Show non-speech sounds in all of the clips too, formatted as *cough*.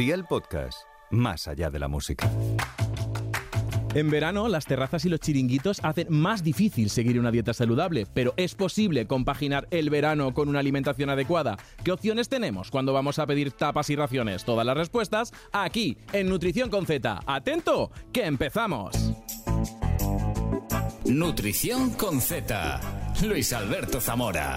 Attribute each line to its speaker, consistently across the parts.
Speaker 1: Día el podcast, más allá de la música.
Speaker 2: En verano, las terrazas y los chiringuitos hacen más difícil seguir una dieta saludable, pero es posible compaginar el verano con una alimentación adecuada. ¿Qué opciones tenemos cuando vamos a pedir tapas y raciones? Todas las respuestas aquí, en Nutrición con Z. ¡Atento! ¡Que empezamos!
Speaker 3: Nutrición con Z. Luis Alberto Zamora.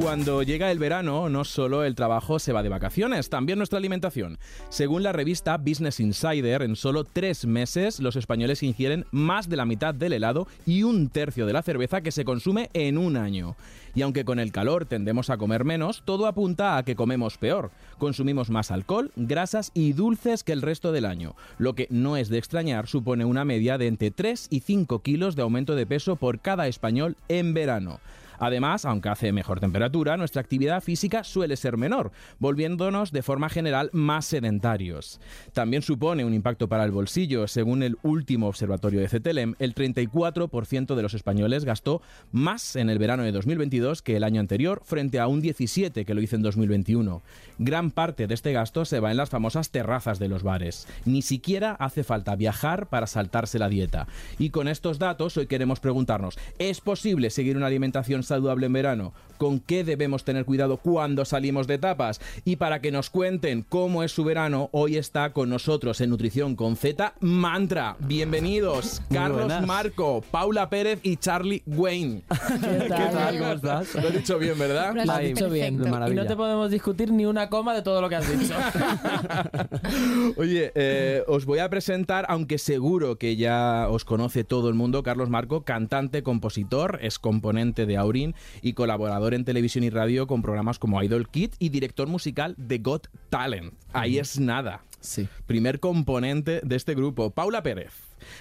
Speaker 2: Cuando llega el verano, no solo el trabajo se va de vacaciones, también nuestra alimentación. Según la revista Business Insider, en solo tres meses los españoles ingieren más de la mitad del helado y un tercio de la cerveza que se consume en un año. Y aunque con el calor tendemos a comer menos, todo apunta a que comemos peor. Consumimos más alcohol, grasas y dulces que el resto del año, lo que no es de extrañar supone una media de entre 3 y 5 kilos de aumento de peso por cada español en verano. Además, aunque hace mejor temperatura, nuestra actividad física suele ser menor, volviéndonos de forma general más sedentarios. También supone un impacto para el bolsillo. Según el último observatorio de CETELEM, el 34% de los españoles gastó más en el verano de 2022 que el año anterior, frente a un 17% que lo hizo en 2021. Gran parte de este gasto se va en las famosas terrazas de los bares. Ni siquiera hace falta viajar para saltarse la dieta. Y con estos datos hoy queremos preguntarnos, ¿es posible seguir una alimentación saludable en verano? ¿Con qué debemos tener cuidado cuando salimos de tapas? Y para que nos cuenten cómo es su verano, hoy está con nosotros en Nutrición con Z Mantra. Bienvenidos, Carlos. Marco, Paula Pérez y Charlie Wayne. *laughs*
Speaker 4: ¿Qué tal? ¿Cómo estás?
Speaker 2: Lo he dicho bien, ¿verdad?
Speaker 5: Lo has dicho bien. Y no te podemos discutir ni una coma de todo lo que has dicho. *laughs*
Speaker 2: Oye, eh, os voy a presentar, aunque seguro que ya os conoce todo el mundo, Carlos Marco, cantante, compositor, es componente de Aurin y colaborador en televisión y radio con programas como Idol Kid y director musical de Got Talent. Ahí es nada.
Speaker 5: Sí.
Speaker 2: Primer componente de este grupo, Paula Pérez.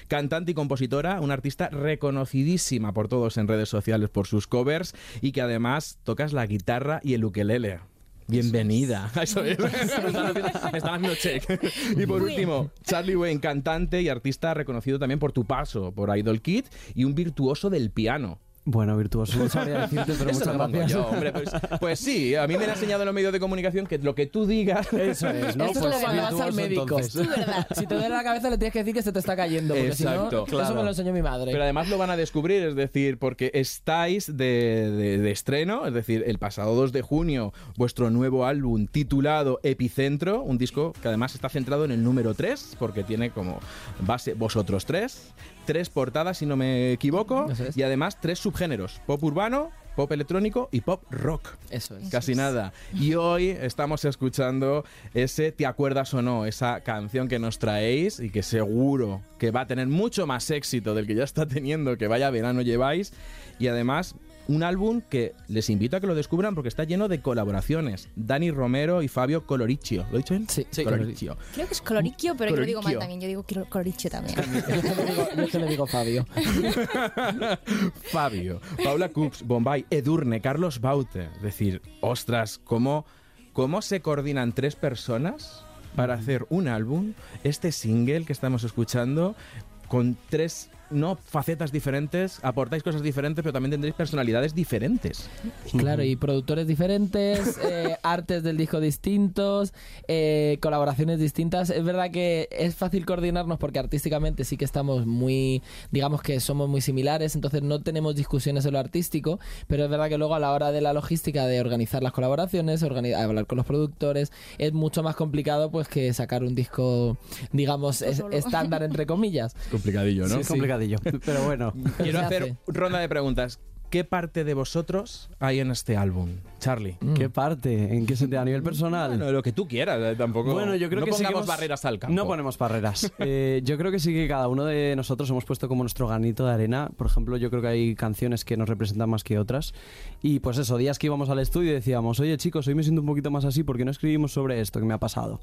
Speaker 2: Cantante y compositora, una artista reconocidísima por todos en redes sociales por sus covers y que además tocas la guitarra y el ukelele. Bienvenida. Eso es. *laughs* Me *laughs* están *laughs* haciendo check. Y por último, Charlie Wayne, cantante y artista reconocido también por tu paso por Idol Kid y un virtuoso del piano.
Speaker 4: Bueno, virtuoso, no sabría decirte, pero *laughs*
Speaker 2: Eso
Speaker 4: muchas gracias.
Speaker 2: yo, hombre. Pues, pues sí, a mí me han enseñado en los medios de comunicación que lo que tú digas. *laughs*
Speaker 4: Eso es, ¿no?
Speaker 5: Esto
Speaker 4: Pues
Speaker 5: es lo que vas al médico. Sí, verdad. *laughs* Si te duele la cabeza le tienes que decir que se te está cayendo. Porque
Speaker 2: Exacto,
Speaker 5: si no, eso me lo enseñó mi madre.
Speaker 2: Pero además lo van a descubrir, es decir, porque estáis de, de- de estreno, es decir, el pasado 2 de junio, vuestro nuevo álbum titulado Epicentro, un disco que además está centrado en el número 3, porque tiene como base vosotros tres, tres portadas, si no me equivoco,
Speaker 5: es.
Speaker 2: y además tres subgéneros, pop urbano, pop electrónico y pop rock.
Speaker 5: Eso es.
Speaker 2: Casi nada. Y hoy estamos escuchando ese Te acuerdas o no, esa canción que nos traéis y que seguro que va a tener mucho más éxito del que ya está teniendo, que vaya verano lleváis. Y además, un álbum que les invito a que lo descubran porque está lleno de colaboraciones. Dani Romero y Fabio Coloriccio. ¿Lo he dicho bien?
Speaker 5: Sí. Sí.
Speaker 2: Coloriccio.
Speaker 6: Creo que es coloricchio, pero yo lo digo mal también. Yo digo colo- coloricchio también.
Speaker 5: Yo te le digo Fabio. *laughs*
Speaker 2: Fabio, Paula Coops, Bombay, Edurne, Carlos Baute. Es decir, ostras, ¿cómo, ¿cómo se coordinan tres personas para hacer un álbum, este single que estamos escuchando, con tres no facetas diferentes, aportáis cosas diferentes, pero también tendréis personalidades diferentes.
Speaker 5: Claro, y productores diferentes, *laughs* eh, artes del disco distintos, eh, colaboraciones distintas. Es verdad que es fácil coordinarnos porque artísticamente sí que estamos muy, digamos que somos muy similares, entonces no tenemos discusiones en lo artístico, pero es verdad que luego a la hora de la logística de organizar las colaboraciones, organi- hablar con los productores, es mucho más complicado pues que sacar un disco, digamos, es- estándar entre comillas.
Speaker 2: Complicadillo,
Speaker 4: Sí,
Speaker 2: ¿no?
Speaker 4: es *laughs* Pero bueno.
Speaker 2: Quiero
Speaker 5: se
Speaker 2: hacer
Speaker 5: hace.
Speaker 2: ronda de preguntas. ¿Qué parte de vosotros hay en este álbum, Charlie?
Speaker 4: ¿Qué parte? ¿En qué sentido? ¿A nivel personal?
Speaker 2: Bueno, lo que tú quieras, eh, tampoco.
Speaker 4: Bueno, yo creo
Speaker 2: no
Speaker 4: que
Speaker 2: pongamos
Speaker 4: seguimos-
Speaker 2: barreras al campo.
Speaker 4: No ponemos barreras. *laughs* Eh, yo creo que sí que cada uno de nosotros hemos puesto como nuestro granito de arena. Por ejemplo, yo creo que hay canciones que nos representan más que otras. Y pues eso, días que íbamos al estudio y decíamos, oye chicos, hoy me siento un poquito más así porque no escribimos sobre esto que me ha pasado.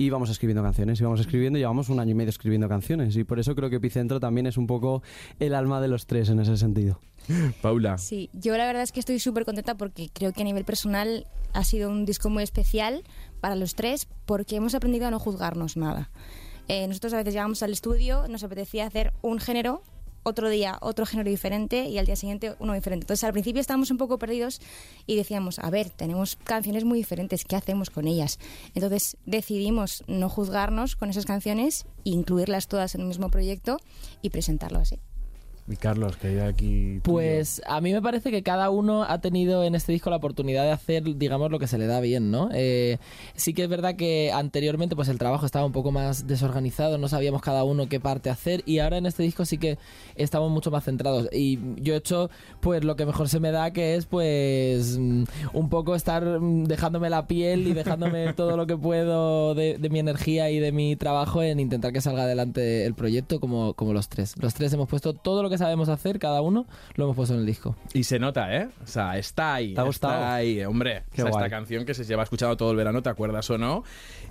Speaker 4: Y íbamos escribiendo canciones, íbamos escribiendo, llevamos un año y medio escribiendo canciones. Y por eso creo que Epicentro también es un poco el alma de los tres en ese sentido. *laughs*
Speaker 2: Paula.
Speaker 6: Sí, yo la verdad es que estoy súper contenta porque creo que a nivel personal ha sido un disco muy especial para los tres porque hemos aprendido a no juzgarnos nada. Eh, nosotros a veces llegamos al estudio, nos apetecía hacer un género otro día otro género diferente y al día siguiente uno diferente. Entonces al principio estábamos un poco perdidos y decíamos, a ver, tenemos canciones muy diferentes, ¿qué hacemos con ellas? Entonces decidimos no juzgarnos con esas canciones incluirlas todas en el mismo proyecto y presentarlo así.
Speaker 2: Y Carlos, que hay aquí...
Speaker 5: Pues a mí me parece que cada uno ha tenido en este disco la oportunidad de hacer, digamos, lo que se le da bien, ¿no? Eh, sí que es verdad que anteriormente pues el trabajo estaba un poco más desorganizado, no sabíamos cada uno qué parte hacer y ahora en este disco sí que estamos mucho más centrados y yo he hecho pues lo que mejor se me da que es pues mm, un poco estar mm, dejándome la piel y dejándome *laughs* todo lo que puedo de, de mi energía y de mi trabajo en intentar que salga adelante el proyecto como, como los tres. Los tres hemos puesto todo lo que sabemos hacer, cada uno, lo hemos puesto en el disco.
Speaker 2: Y se nota, ¿eh? O sea, está ahí.
Speaker 4: ¿Te ha gustado?
Speaker 2: Está ahí, hombre.
Speaker 4: Qué
Speaker 2: O sea,
Speaker 4: guay.
Speaker 2: esta canción que se lleva escuchando todo el verano, ¿te acuerdas o no?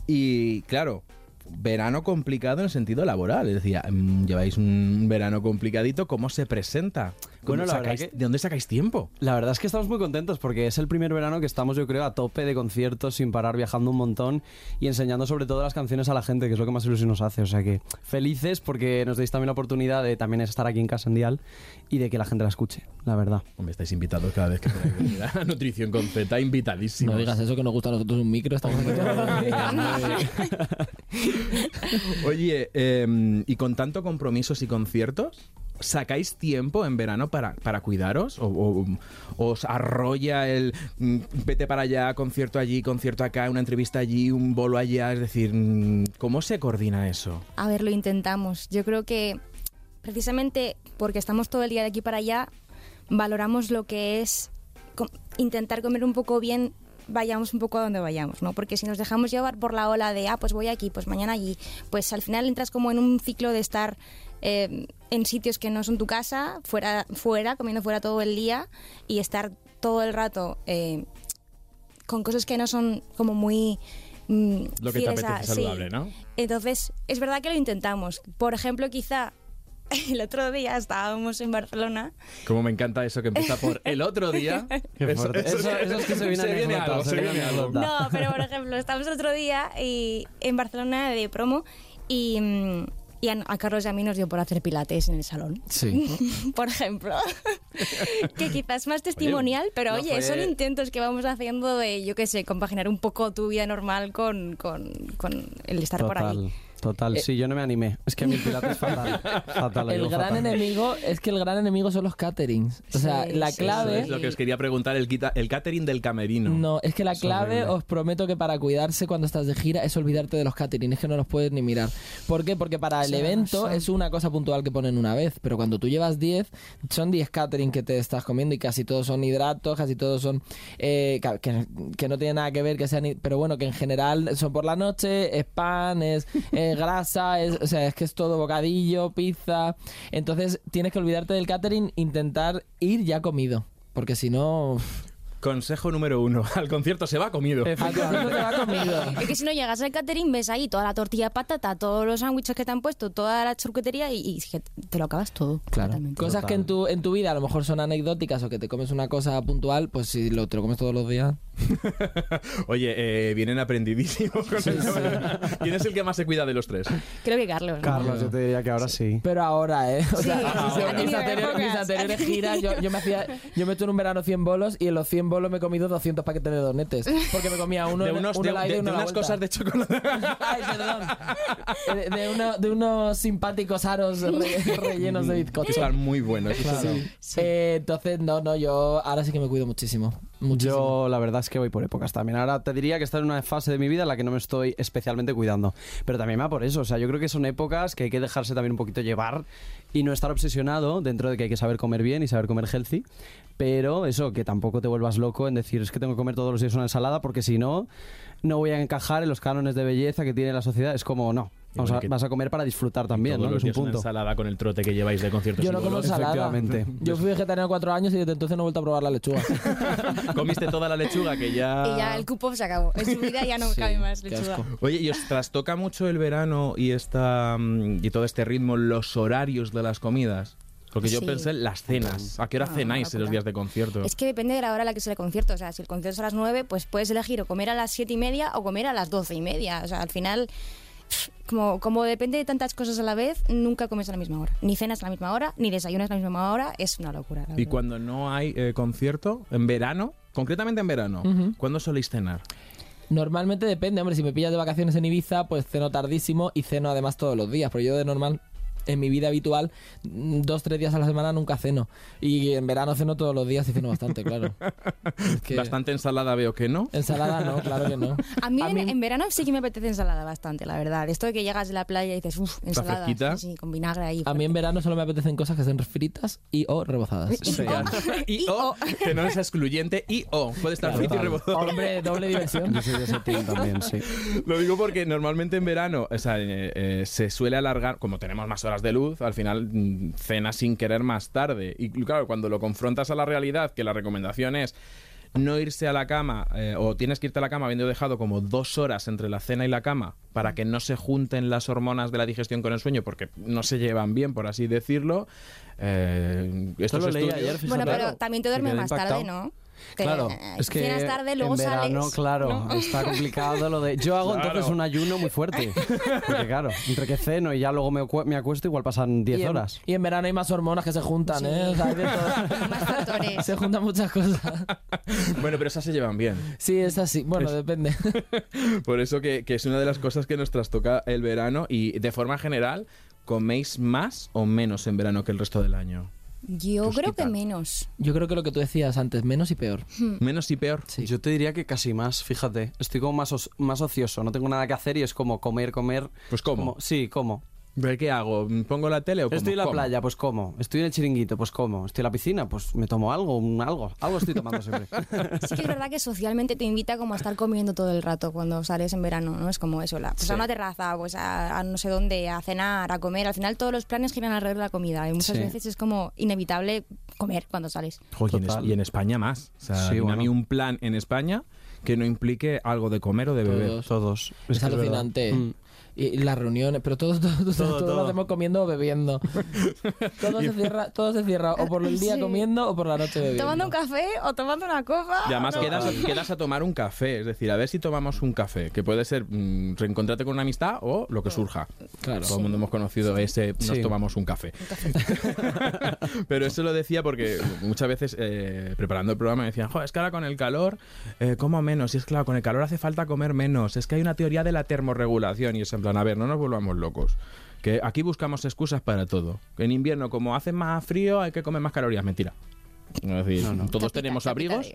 Speaker 2: Y claro, verano complicado en el sentido laboral. Es decir, mm, lleváis un verano complicadito. ¿Cómo se presenta? ¿Cómo
Speaker 4: Bueno, la verdad
Speaker 2: sacáis-
Speaker 4: que-
Speaker 2: ¿De dónde sacáis tiempo?
Speaker 4: La verdad es que estamos muy contentos porque es el primer verano que estamos, yo creo, a tope de conciertos, sin parar, viajando un montón y enseñando sobre todo las canciones a la gente, que es lo que más ilusión nos hace. O sea que felices porque nos deis también la oportunidad de también estar aquí en Casa en Dial y de que la gente la escuche, la verdad.
Speaker 2: Hombre, estáis invitados cada vez que ponéis venir a Nutrición con Z, invitadísimos.
Speaker 5: No digas eso que nos gusta a nosotros un micro, estamos. *laughs*
Speaker 2: Oye, eh, ¿y con tanto compromisos y conciertos? ¿Sacáis tiempo en verano para, para cuidaros? ¿O, os arrolla el mm, vete para allá, concierto allí, concierto acá, una entrevista allí, un bolo allá? Es decir, mm, ¿cómo se coordina eso?
Speaker 6: A ver, lo intentamos. Yo creo que precisamente porque estamos todo el día de aquí para allá, valoramos lo que es intentar comer un poco bien, vayamos un poco a donde vayamos, ¿no? Porque si nos dejamos llevar por la ola de, ah, pues voy aquí, pues mañana allí, pues al final entras como en un ciclo de estar eh, en sitios que no son tu casa, fuera, fuera, comiendo fuera todo el día y estar todo el rato eh, con cosas que no son como muy... mm,
Speaker 2: Lo que te
Speaker 6: a-
Speaker 2: apetece
Speaker 6: sí.
Speaker 2: saludable, ¿no?
Speaker 6: Entonces, es verdad que lo intentamos. Por ejemplo, quizá *laughs* el otro día estábamos en Barcelona.
Speaker 2: Como me encanta eso que empieza por el otro día. *laughs*
Speaker 4: Eso- eso es que se viene anécdota,
Speaker 2: algo,
Speaker 4: se
Speaker 2: se
Speaker 4: viene
Speaker 2: viene algo.
Speaker 4: anécdota.
Speaker 6: No, pero por ejemplo, estábamos el otro día y, en Barcelona de promo y, mm, y a, a Carlos y a mí nos dio por hacer pilates en el salón.
Speaker 5: Sí. *laughs*
Speaker 6: por ejemplo. *laughs* que quizás más testimonial, pero
Speaker 4: no
Speaker 6: oye,
Speaker 4: fue-
Speaker 6: son intentos que vamos haciendo de, yo qué sé, compaginar un poco tu vida normal con, con, con el estar por ahí.
Speaker 4: Total.
Speaker 5: Eh,
Speaker 4: Sí, yo no me animé. Es que mi pilates fatal. *laughs* fatal
Speaker 5: El gran
Speaker 4: fatal.
Speaker 5: enemigo es que el gran enemigo son los caterings. O sea,
Speaker 6: Sí,
Speaker 5: la
Speaker 6: sí,
Speaker 5: clave...
Speaker 2: Es lo que os quería preguntar, el, quita- el catering del camerino.
Speaker 5: No, es que la
Speaker 2: Es
Speaker 5: clave, os prometo que para cuidarse cuando estás de gira es olvidarte de los catering, es que no los puedes ni mirar. ¿Por qué? Porque para el
Speaker 6: Sí,
Speaker 5: evento
Speaker 6: sí.
Speaker 5: es una cosa puntual que ponen una vez, pero cuando tú llevas 10, son 10 catering que te estás comiendo y casi todos son hidratos, casi todos son... eh, que, que no tiene nada que ver, que sean... Pero bueno, que en general son por la noche, es pan, es, grasa, es, o sea, es que es todo bocadillo, pizza. Entonces tienes que olvidarte del catering, intentar ir ya comido. Porque si no,
Speaker 2: Consejo número uno. *laughs* Al concierto se va comido.
Speaker 5: al concierto te va comido.
Speaker 6: Es que si no llegas al catering, ves ahí toda la tortilla de patata, todos los sándwiches que te han puesto, toda la charcutería y, te lo acabas todo.
Speaker 5: Claro. Cosas que en tu, en tu vida a lo mejor son anecdóticas o que te comes una cosa puntual, pues si lo, te lo comes todos los días. *laughs*
Speaker 2: Oye, eh, vienen aprendidísimos con el tema. ¿Quién es el que más se cuida de los tres?
Speaker 6: Creo que Carlos. ¿no?
Speaker 4: Carlos, yo te diría que ahora sí.
Speaker 5: Pero ahora, ¿eh? O sea,
Speaker 6: Sí,
Speaker 5: mis-
Speaker 6: sí, sí.
Speaker 5: Anteriores, giras, yo, yo me hacía, yo me eché en un verano 100 bolos y en los 100 bolos me he comido 200 paquetes de donetes. Porque me comía uno, *laughs*
Speaker 2: de unos,
Speaker 5: uno
Speaker 2: de, de-
Speaker 5: uno
Speaker 2: unas
Speaker 5: vuelta.
Speaker 2: cosas de chocolate. *laughs*
Speaker 5: Ay, perdón. De, de uno- de unos simpáticos aros re- *laughs* rellenos de bizcocho.
Speaker 2: Están muy buenos. sí.
Speaker 5: Eh, entonces, no, no, yo ahora sí que me cuido muchísimo.
Speaker 4: Yo la verdad es que voy por épocas también. Ahora te diría que estoy en una fase de mi vida en la que no me estoy especialmente cuidando. Pero también va por eso. O sea, yo creo que son épocas que hay que dejarse también un poquito llevar y no estar obsesionado dentro de que hay que saber comer bien y saber comer healthy. Pero eso, que tampoco te vuelvas loco en decir es que tengo que comer todos los días una ensalada porque si no, no voy a encajar en los cánones de belleza que tiene la sociedad. Es como, no. Vas a comer para disfrutar también,
Speaker 2: Todos
Speaker 4: ¿no?
Speaker 2: los
Speaker 4: Es un
Speaker 2: una
Speaker 4: punto.
Speaker 2: ensalada con el trote que lleváis de conciertos
Speaker 5: Yo no como ensalada.
Speaker 4: Efectivamente.
Speaker 5: Yo fui vegetariano cuatro años y desde entonces no he vuelto a probar la lechuga. *laughs*
Speaker 2: Comiste toda la lechuga que ya...
Speaker 6: Y ya el cupo se acabó. En su vida ya no *laughs* cabe más lechuga.
Speaker 2: Oye, ¿y os trastoca mucho el verano y esta mm, y todo este ritmo los horarios de las comidas? Porque yo
Speaker 6: Sí.
Speaker 2: pensé en las cenas. ¿A qué hora
Speaker 6: Ah,
Speaker 2: cenáis en los días de concierto?
Speaker 6: Es que depende de la hora a la que sea el concierto. O sea, si el concierto es a las 9, pues puedes elegir o comer a las 7 y media o comer a las 12 y media. O sea, al final como, como depende de tantas cosas a la vez, nunca comes a la misma hora. Ni cenas a la misma hora, ni desayunas a la misma hora. Es una locura. la
Speaker 2: Y
Speaker 6: verdad.
Speaker 2: cuando no hay eh, concierto, en verano, concretamente en verano,
Speaker 5: Ujú.
Speaker 2: ¿cuándo soléis cenar?
Speaker 5: Normalmente depende, hombre, si me pillas de vacaciones en Ibiza, pues ceno tardísimo y ceno además todos los días, pero yo de normal en mi vida habitual mm, dos, tres días a la semana nunca ceno. Y en verano ceno todos los días y ceno bastante, claro. *laughs* Es que
Speaker 2: Bastante ensalada veo que no.
Speaker 5: Ensalada no, claro que no.
Speaker 6: A mí,
Speaker 5: A
Speaker 6: en,
Speaker 5: mí-
Speaker 6: en verano sí que me apetece ensalada bastante, la verdad. Esto de que llegas de la playa y dices, uff, ensalada. Sí, sí, con vinagre ahí.
Speaker 5: A mí en verano solo me apetecen cosas que sean fritas y o rebozadas.
Speaker 6: Y-
Speaker 2: sea, *laughs* y o, que no es excluyente, y o, puede estar frito y
Speaker 4: Total.
Speaker 2: rebozado.
Speaker 5: Hombre, doble diversión.
Speaker 4: Yo soy de ese team también, sí.
Speaker 2: Lo digo porque normalmente en verano o sea, eh, eh, se suele alargar, como tenemos más horas de luz, al final mm, cena sin querer más tarde. Y claro, cuando lo confrontas a la realidad, que la recomendación es no irse a la cama, eh, o tienes que irte a la cama habiendo dejado como dos horas entre la cena y la cama para que no se junten las hormonas de la digestión con el sueño, porque no se llevan bien, por así decirlo. Eh, estos
Speaker 4: lo leí ayer.
Speaker 6: Bueno, pero también te
Speaker 4: me
Speaker 6: duermes más tarde. ¿no?
Speaker 4: Claro,
Speaker 6: eh,
Speaker 4: es que
Speaker 6: tarde, luego
Speaker 4: en verano,
Speaker 6: sales.
Speaker 4: claro,
Speaker 6: ¿no?
Speaker 4: está complicado lo de... Yo hago
Speaker 2: Claro.
Speaker 4: entonces un ayuno muy fuerte. Porque claro, entre que ceno y ya luego me, acue- me acuesto, igual pasan 10
Speaker 5: Y en,
Speaker 4: horas.
Speaker 5: y en verano hay más hormonas que se juntan,
Speaker 6: Sí.
Speaker 5: ¿eh? O sea, hay de todo. *laughs*
Speaker 6: Más factores.
Speaker 5: Se juntan muchas cosas.
Speaker 2: Bueno, pero esas se llevan bien.
Speaker 5: Sí, es así. Bueno, depende. *laughs*
Speaker 2: Por eso que, que es una de las cosas que nos trastoca el verano y de forma general, ¿coméis más o menos en verano que el resto del año?
Speaker 6: Yo
Speaker 2: Pues
Speaker 6: creo que menos.
Speaker 5: Yo creo que lo que tú decías antes, menos y peor.
Speaker 2: Menos y peor.
Speaker 5: Sí.
Speaker 4: Yo te diría que casi más, fíjate. Estoy como más, os- más ocioso, no tengo nada que hacer y es como comer, comer.
Speaker 2: Pues como-
Speaker 4: sí, como.
Speaker 2: ¿Pero ¿Qué hago? ¿Pongo la tele o como?
Speaker 4: Estoy en la
Speaker 2: Como.
Speaker 4: playa, pues como. Estoy en el chiringuito, pues como. Estoy en la piscina, pues me tomo algo, un algo. Algo estoy tomando siempre. *laughs*
Speaker 6: Sí que es verdad que socialmente te invita como a estar comiendo todo el rato cuando sales en verano, ¿no? Es como eso, la, pues
Speaker 4: Sí.
Speaker 6: a una terraza, pues a, a no sé dónde, a cenar, a comer. Al final todos los planes giran alrededor de la comida y muchas
Speaker 4: Sí.
Speaker 6: veces es como inevitable comer cuando sales.
Speaker 2: Joder, y en es-
Speaker 4: Total.
Speaker 2: y en España más. O sea,
Speaker 4: Sí,
Speaker 2: dime a
Speaker 4: bueno.
Speaker 2: mí un plan en España que no implique algo de comer o de beber.
Speaker 5: Todos.
Speaker 4: Todos.
Speaker 5: Es,
Speaker 4: verdad.
Speaker 5: alucinante.
Speaker 4: Mm.
Speaker 5: Y, las reuniones, pero todo, todo, todo, todo
Speaker 4: todo.
Speaker 5: lo hacemos comiendo o bebiendo. *laughs* todo, se cierra, todo se cierra o por el día
Speaker 6: Sí.
Speaker 5: comiendo o por la noche bebiendo.
Speaker 6: Tomando un café o tomando una copa.
Speaker 2: Y además
Speaker 6: No.
Speaker 2: quedas, a- quedas a tomar un café, es decir, a ver si tomamos un café, que puede ser mm, reencontrarte con una amistad o lo que surja.
Speaker 5: Claro.
Speaker 2: Todo el mundo hemos conocido ese nos
Speaker 4: Sí.
Speaker 2: tomamos un café. *laughs* Pero eso lo decía porque muchas veces eh, preparando el programa me decían, Joder, es que ahora con el calor eh, como menos. Y es claro, con el calor hace falta comer menos. Es que hay una teoría de la termorregulación y es en plan, a ver, no nos volvamos locos. Que aquí buscamos excusas para todo. Que en invierno, como hace más frío, hay que comer más calorías. Mentira. Es decir, todos
Speaker 6: Tapita-
Speaker 2: tenemos abrigos.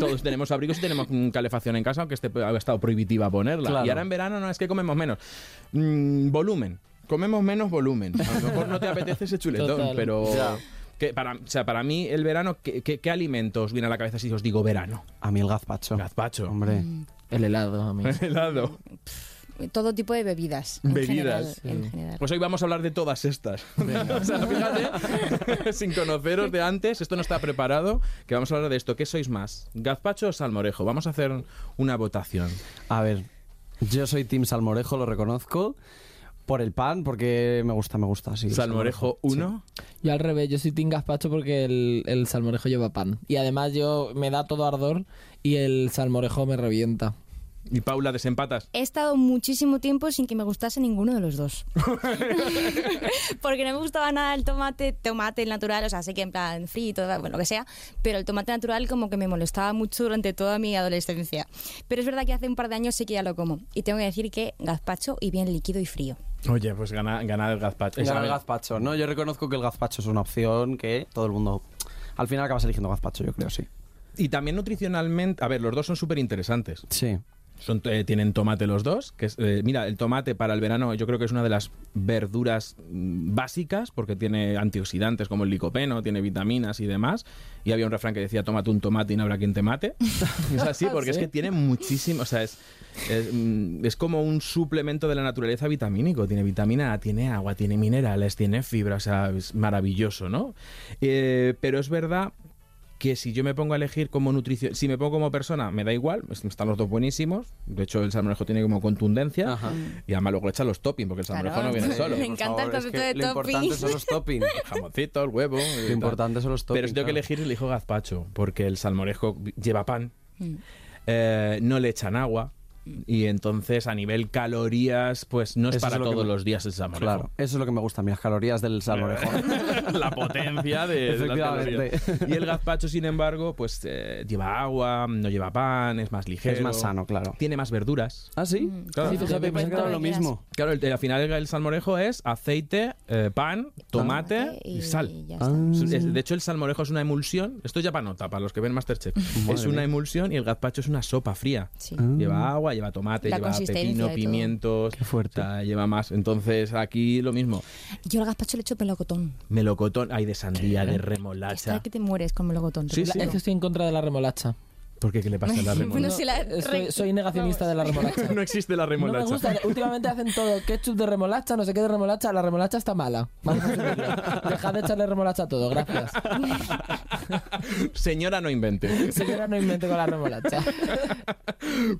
Speaker 2: Todos tenemos abrigos y tenemos calefacción en casa, aunque esté, ha estado prohibitiva ponerla.
Speaker 4: Claro.
Speaker 2: Y ahora en verano no es que comemos menos. Mm, volumen. Comemos menos volumen. A lo mejor no te apetece ese chuletón,
Speaker 5: Total.
Speaker 2: pero...
Speaker 4: Ya.
Speaker 2: Que para, o sea, para mí el verano, ¿qué, qué, qué alimentos viene a la cabeza si os digo verano?
Speaker 4: A mí el gazpacho.
Speaker 2: Gazpacho.
Speaker 4: Hombre.
Speaker 5: El helado, a mí. *laughs*
Speaker 2: Helado.
Speaker 6: Todo tipo de bebidas. en
Speaker 2: Bebidas.
Speaker 6: general, en general.
Speaker 2: Pues hoy vamos a hablar de todas estas. *laughs* o sea, fíjate, *laughs* sin conoceros de antes, esto no está preparado, que vamos a hablar de esto. ¿Qué sois más? ¿Gazpacho o salmorejo? Vamos a hacer una votación.
Speaker 4: A ver, yo soy Team Salmorejo, lo reconozco. Por el pan, porque me gusta, me gusta. Sí,
Speaker 2: Salmorejo
Speaker 4: sí.
Speaker 2: 1.
Speaker 5: Yo al revés, yo soy Team Gazpacho porque el, el salmorejo lleva pan. Y además yo me da todo ardor y el salmorejo me revienta.
Speaker 2: Y Paula, desempatas.
Speaker 6: He estado muchísimo tiempo sin que me gustase ninguno de los dos. *laughs* Porque no me gustaba nada el tomate, tomate natural, o sea, sé que en plan frito, bueno, lo que sea, pero el tomate natural como que me molestaba mucho durante toda mi adolescencia. Pero es verdad que hace un par de años sí que ya lo como. Y tengo que decir que gazpacho y bien líquido y frío.
Speaker 2: Oye, pues gana, gana el gazpacho.
Speaker 4: Gana el gazpacho. No, yo reconozco que el gazpacho es una opción que todo el mundo... Al final acabas eligiendo gazpacho, yo creo, sí.
Speaker 2: Y también nutricionalmente, a ver, los dos son súper interesantes.
Speaker 4: Sí.
Speaker 2: Son, eh, tienen tomate los dos. Que es, eh, mira, el tomate para el verano yo creo que es una de las verduras mm, básicas porque tiene antioxidantes como el licopeno, tiene vitaminas y demás. Y había un refrán que decía, tómate un tomate y no habrá quien te mate. *laughs* es así, porque es que tiene muchísimo, o sea, es, es, mm, es como un suplemento de la naturaleza vitamínico. Tiene vitamina A, tiene agua, tiene minerales, tiene fibra, o sea, es maravilloso, ¿no? Eh, pero es verdad que si yo me pongo a elegir como nutrición, si me pongo como persona, me da igual, es- están los dos buenísimos. De hecho, el salmorejo tiene como contundencia.
Speaker 4: Ajá.
Speaker 2: Y además luego le echan los toppings, porque el salmorejo
Speaker 6: Claro.
Speaker 2: no viene *laughs* solo.
Speaker 6: Me
Speaker 2: El
Speaker 6: encanta el
Speaker 4: es
Speaker 6: concepto
Speaker 4: que
Speaker 6: de
Speaker 4: Lo importante
Speaker 6: toppings.
Speaker 4: son los toppings. *laughs*
Speaker 2: jamoncito, el huevo.
Speaker 4: Lo importante son los toppings.
Speaker 2: Pero si tengo que elegir, elijo gazpacho, porque el salmorejo lleva pan,
Speaker 6: Mm.
Speaker 2: eh, no le echan agua. Y entonces a nivel calorías pues no es
Speaker 4: Eso es
Speaker 2: para
Speaker 4: lo
Speaker 2: todos
Speaker 4: me-
Speaker 2: los días el salmorejo.
Speaker 4: Claro, eso es lo que me gusta a mí, las calorías del salmorejo. *laughs*
Speaker 2: la potencia de, de las
Speaker 4: Efectivamente.
Speaker 2: Y el gazpacho, sin embargo, pues eh, lleva agua, no lleva pan, es más ligero.
Speaker 4: es más sano, claro.
Speaker 2: Tiene más verduras.
Speaker 4: ¿Ah, sí?
Speaker 2: Claro.
Speaker 5: Sí,
Speaker 4: Fíjate, lo
Speaker 6: pues,
Speaker 4: mismo.
Speaker 2: Claro, el- al final el salmorejo es aceite, eh, pan, tomate y, sal.
Speaker 6: ya
Speaker 4: Ah.
Speaker 2: De hecho, el salmorejo es una emulsión. Esto ya para nota, para los que ven Masterchef.
Speaker 4: Madre
Speaker 2: es una emulsión y el gazpacho es una sopa fría.
Speaker 6: Sí.
Speaker 4: Ah.
Speaker 2: Lleva agua, lleva tomate,
Speaker 6: La
Speaker 2: lleva pepino, pimientos.
Speaker 4: Qué fuerte.
Speaker 2: o sea, lleva más. Entonces, aquí lo mismo.
Speaker 6: Yo al gazpacho le echo melocotón.
Speaker 2: Melocotón, hay de sandía, de
Speaker 6: Está
Speaker 2: remolacha.
Speaker 6: que te mueres con melocotón.
Speaker 2: Sí, sí.
Speaker 5: Es que estoy en contra de la remolacha.
Speaker 2: ¿Por qué? ¿Qué le pasa a la *laughs*
Speaker 6: Bueno,
Speaker 2: remolacha?
Speaker 6: si la-
Speaker 5: Soy, soy negacionista de la remolacha. *laughs*
Speaker 2: no existe la
Speaker 5: No me
Speaker 2: remolacha.
Speaker 5: gusta. Últimamente hacen todo ketchup de remolacha, no sé qué de remolacha. La remolacha está mala. Vamos a asumirlo. Dejad de echarle remolacha a todo, gracias. *laughs*
Speaker 2: Señora, no invente.
Speaker 5: Señora, no invente con la remolacha.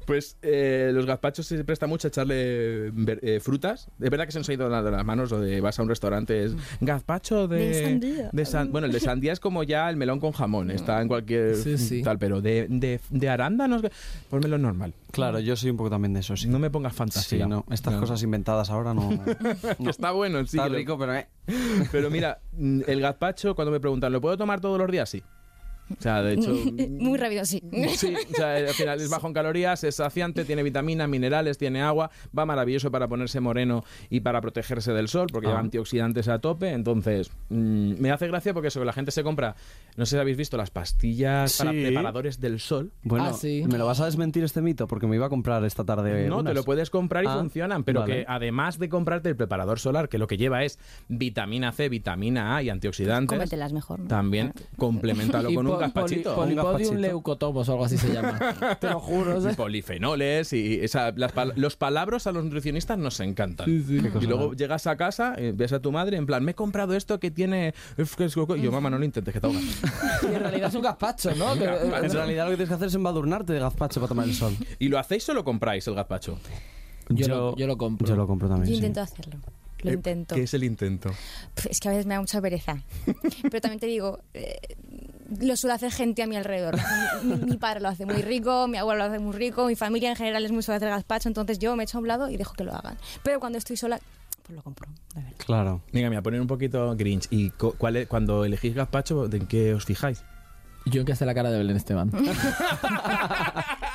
Speaker 2: Pues eh, los gazpachos se presta mucho a echarle ver- eh, frutas. Es verdad que se nos ha ido de las manos o de vas a un restaurante, es gazpacho de...
Speaker 6: De sandía.
Speaker 2: de san- bueno, el de sandía es como ya el melón con jamón, está en cualquier
Speaker 5: Sí, sí.
Speaker 2: tal, pero de, de, de arándanos, ponmelo normal.
Speaker 4: Claro, yo soy un poco también de eso, sí.
Speaker 2: No me pongas
Speaker 4: Sí,
Speaker 2: fantasía.
Speaker 4: no. Estas
Speaker 2: No.
Speaker 4: cosas inventadas ahora no. *laughs* no.
Speaker 2: Está bueno, sí.
Speaker 4: Está rico, pero eh. *laughs*
Speaker 2: Pero mira, mm, el gazpacho, cuando me preguntan, ¿lo puedo tomar todos los días? Sí. O sea, de hecho... *laughs*
Speaker 6: Muy rápido, sí.
Speaker 2: Sí, o sea, al final es bajo en calorías, es saciante, tiene vitaminas, minerales, tiene agua, va maravilloso para ponerse moreno y para protegerse del sol, porque
Speaker 4: Ah.
Speaker 2: lleva antioxidantes a tope. Entonces, mm, me hace gracia porque eso que la gente se compra, no sé si habéis visto las pastillas para preparadores del sol.
Speaker 4: Bueno,
Speaker 5: Ah, sí.
Speaker 4: ¿me lo vas a desmentir este mito? Porque me iba a comprar esta tarde.
Speaker 2: No, te lo puedes comprar y
Speaker 4: Ah,
Speaker 2: funcionan, pero
Speaker 4: vale.
Speaker 2: que además de comprarte el preparador solar, que lo que lleva es vitamina C, vitamina A y antioxidantes,
Speaker 6: Cómetelas mejor. ¿no?
Speaker 2: también *laughs* complementalo con un gazpachito.
Speaker 5: poli- Polipodium leucotomos o algo así se llama. *laughs* Te lo juro.
Speaker 2: y
Speaker 5: ¿sí?
Speaker 2: polifenoles y esa- las pal- los palabros a los nutricionistas nos encantan.
Speaker 5: Sí, sí.
Speaker 2: Y luego llegas a casa, eh, ves a tu madre, en plan, me he comprado esto que tiene... es que es coco". Y yo, mamá, no lo intentes, que te ahogas. *laughs*
Speaker 5: Y en realidad es un gazpacho, ¿no? Que-
Speaker 4: En realidad lo que tienes que hacer es embadurnarte de gazpacho para tomar el sol.
Speaker 2: ¿Y lo hacéis o lo compráis, el gazpacho?
Speaker 5: Yo lo- yo lo compro.
Speaker 4: Yo lo compro también.
Speaker 6: Yo
Speaker 4: sí.
Speaker 6: intento hacerlo. Lo
Speaker 2: Eh,
Speaker 6: intento.
Speaker 2: ¿Qué es el intento?
Speaker 6: Pff, Es que a veces me da mucha pereza. *laughs* Pero también te digo, eh, lo suele hacer gente a mi alrededor. Mi, mi padre lo hace muy rico, mi abuelo lo hace muy rico, mi familia en general es muy suele hacer gazpacho, entonces yo me echo a un lado y dejo que lo hagan. Pero cuando estoy sola, pues lo compro. verdad.
Speaker 4: Claro.
Speaker 2: Venga, me voy a poner un poquito grinch. ¿Y cuál es- cuando elegís gazpacho, de en qué os fijáis?
Speaker 5: Yo en que hace la cara de Belén Esteban. *laughs*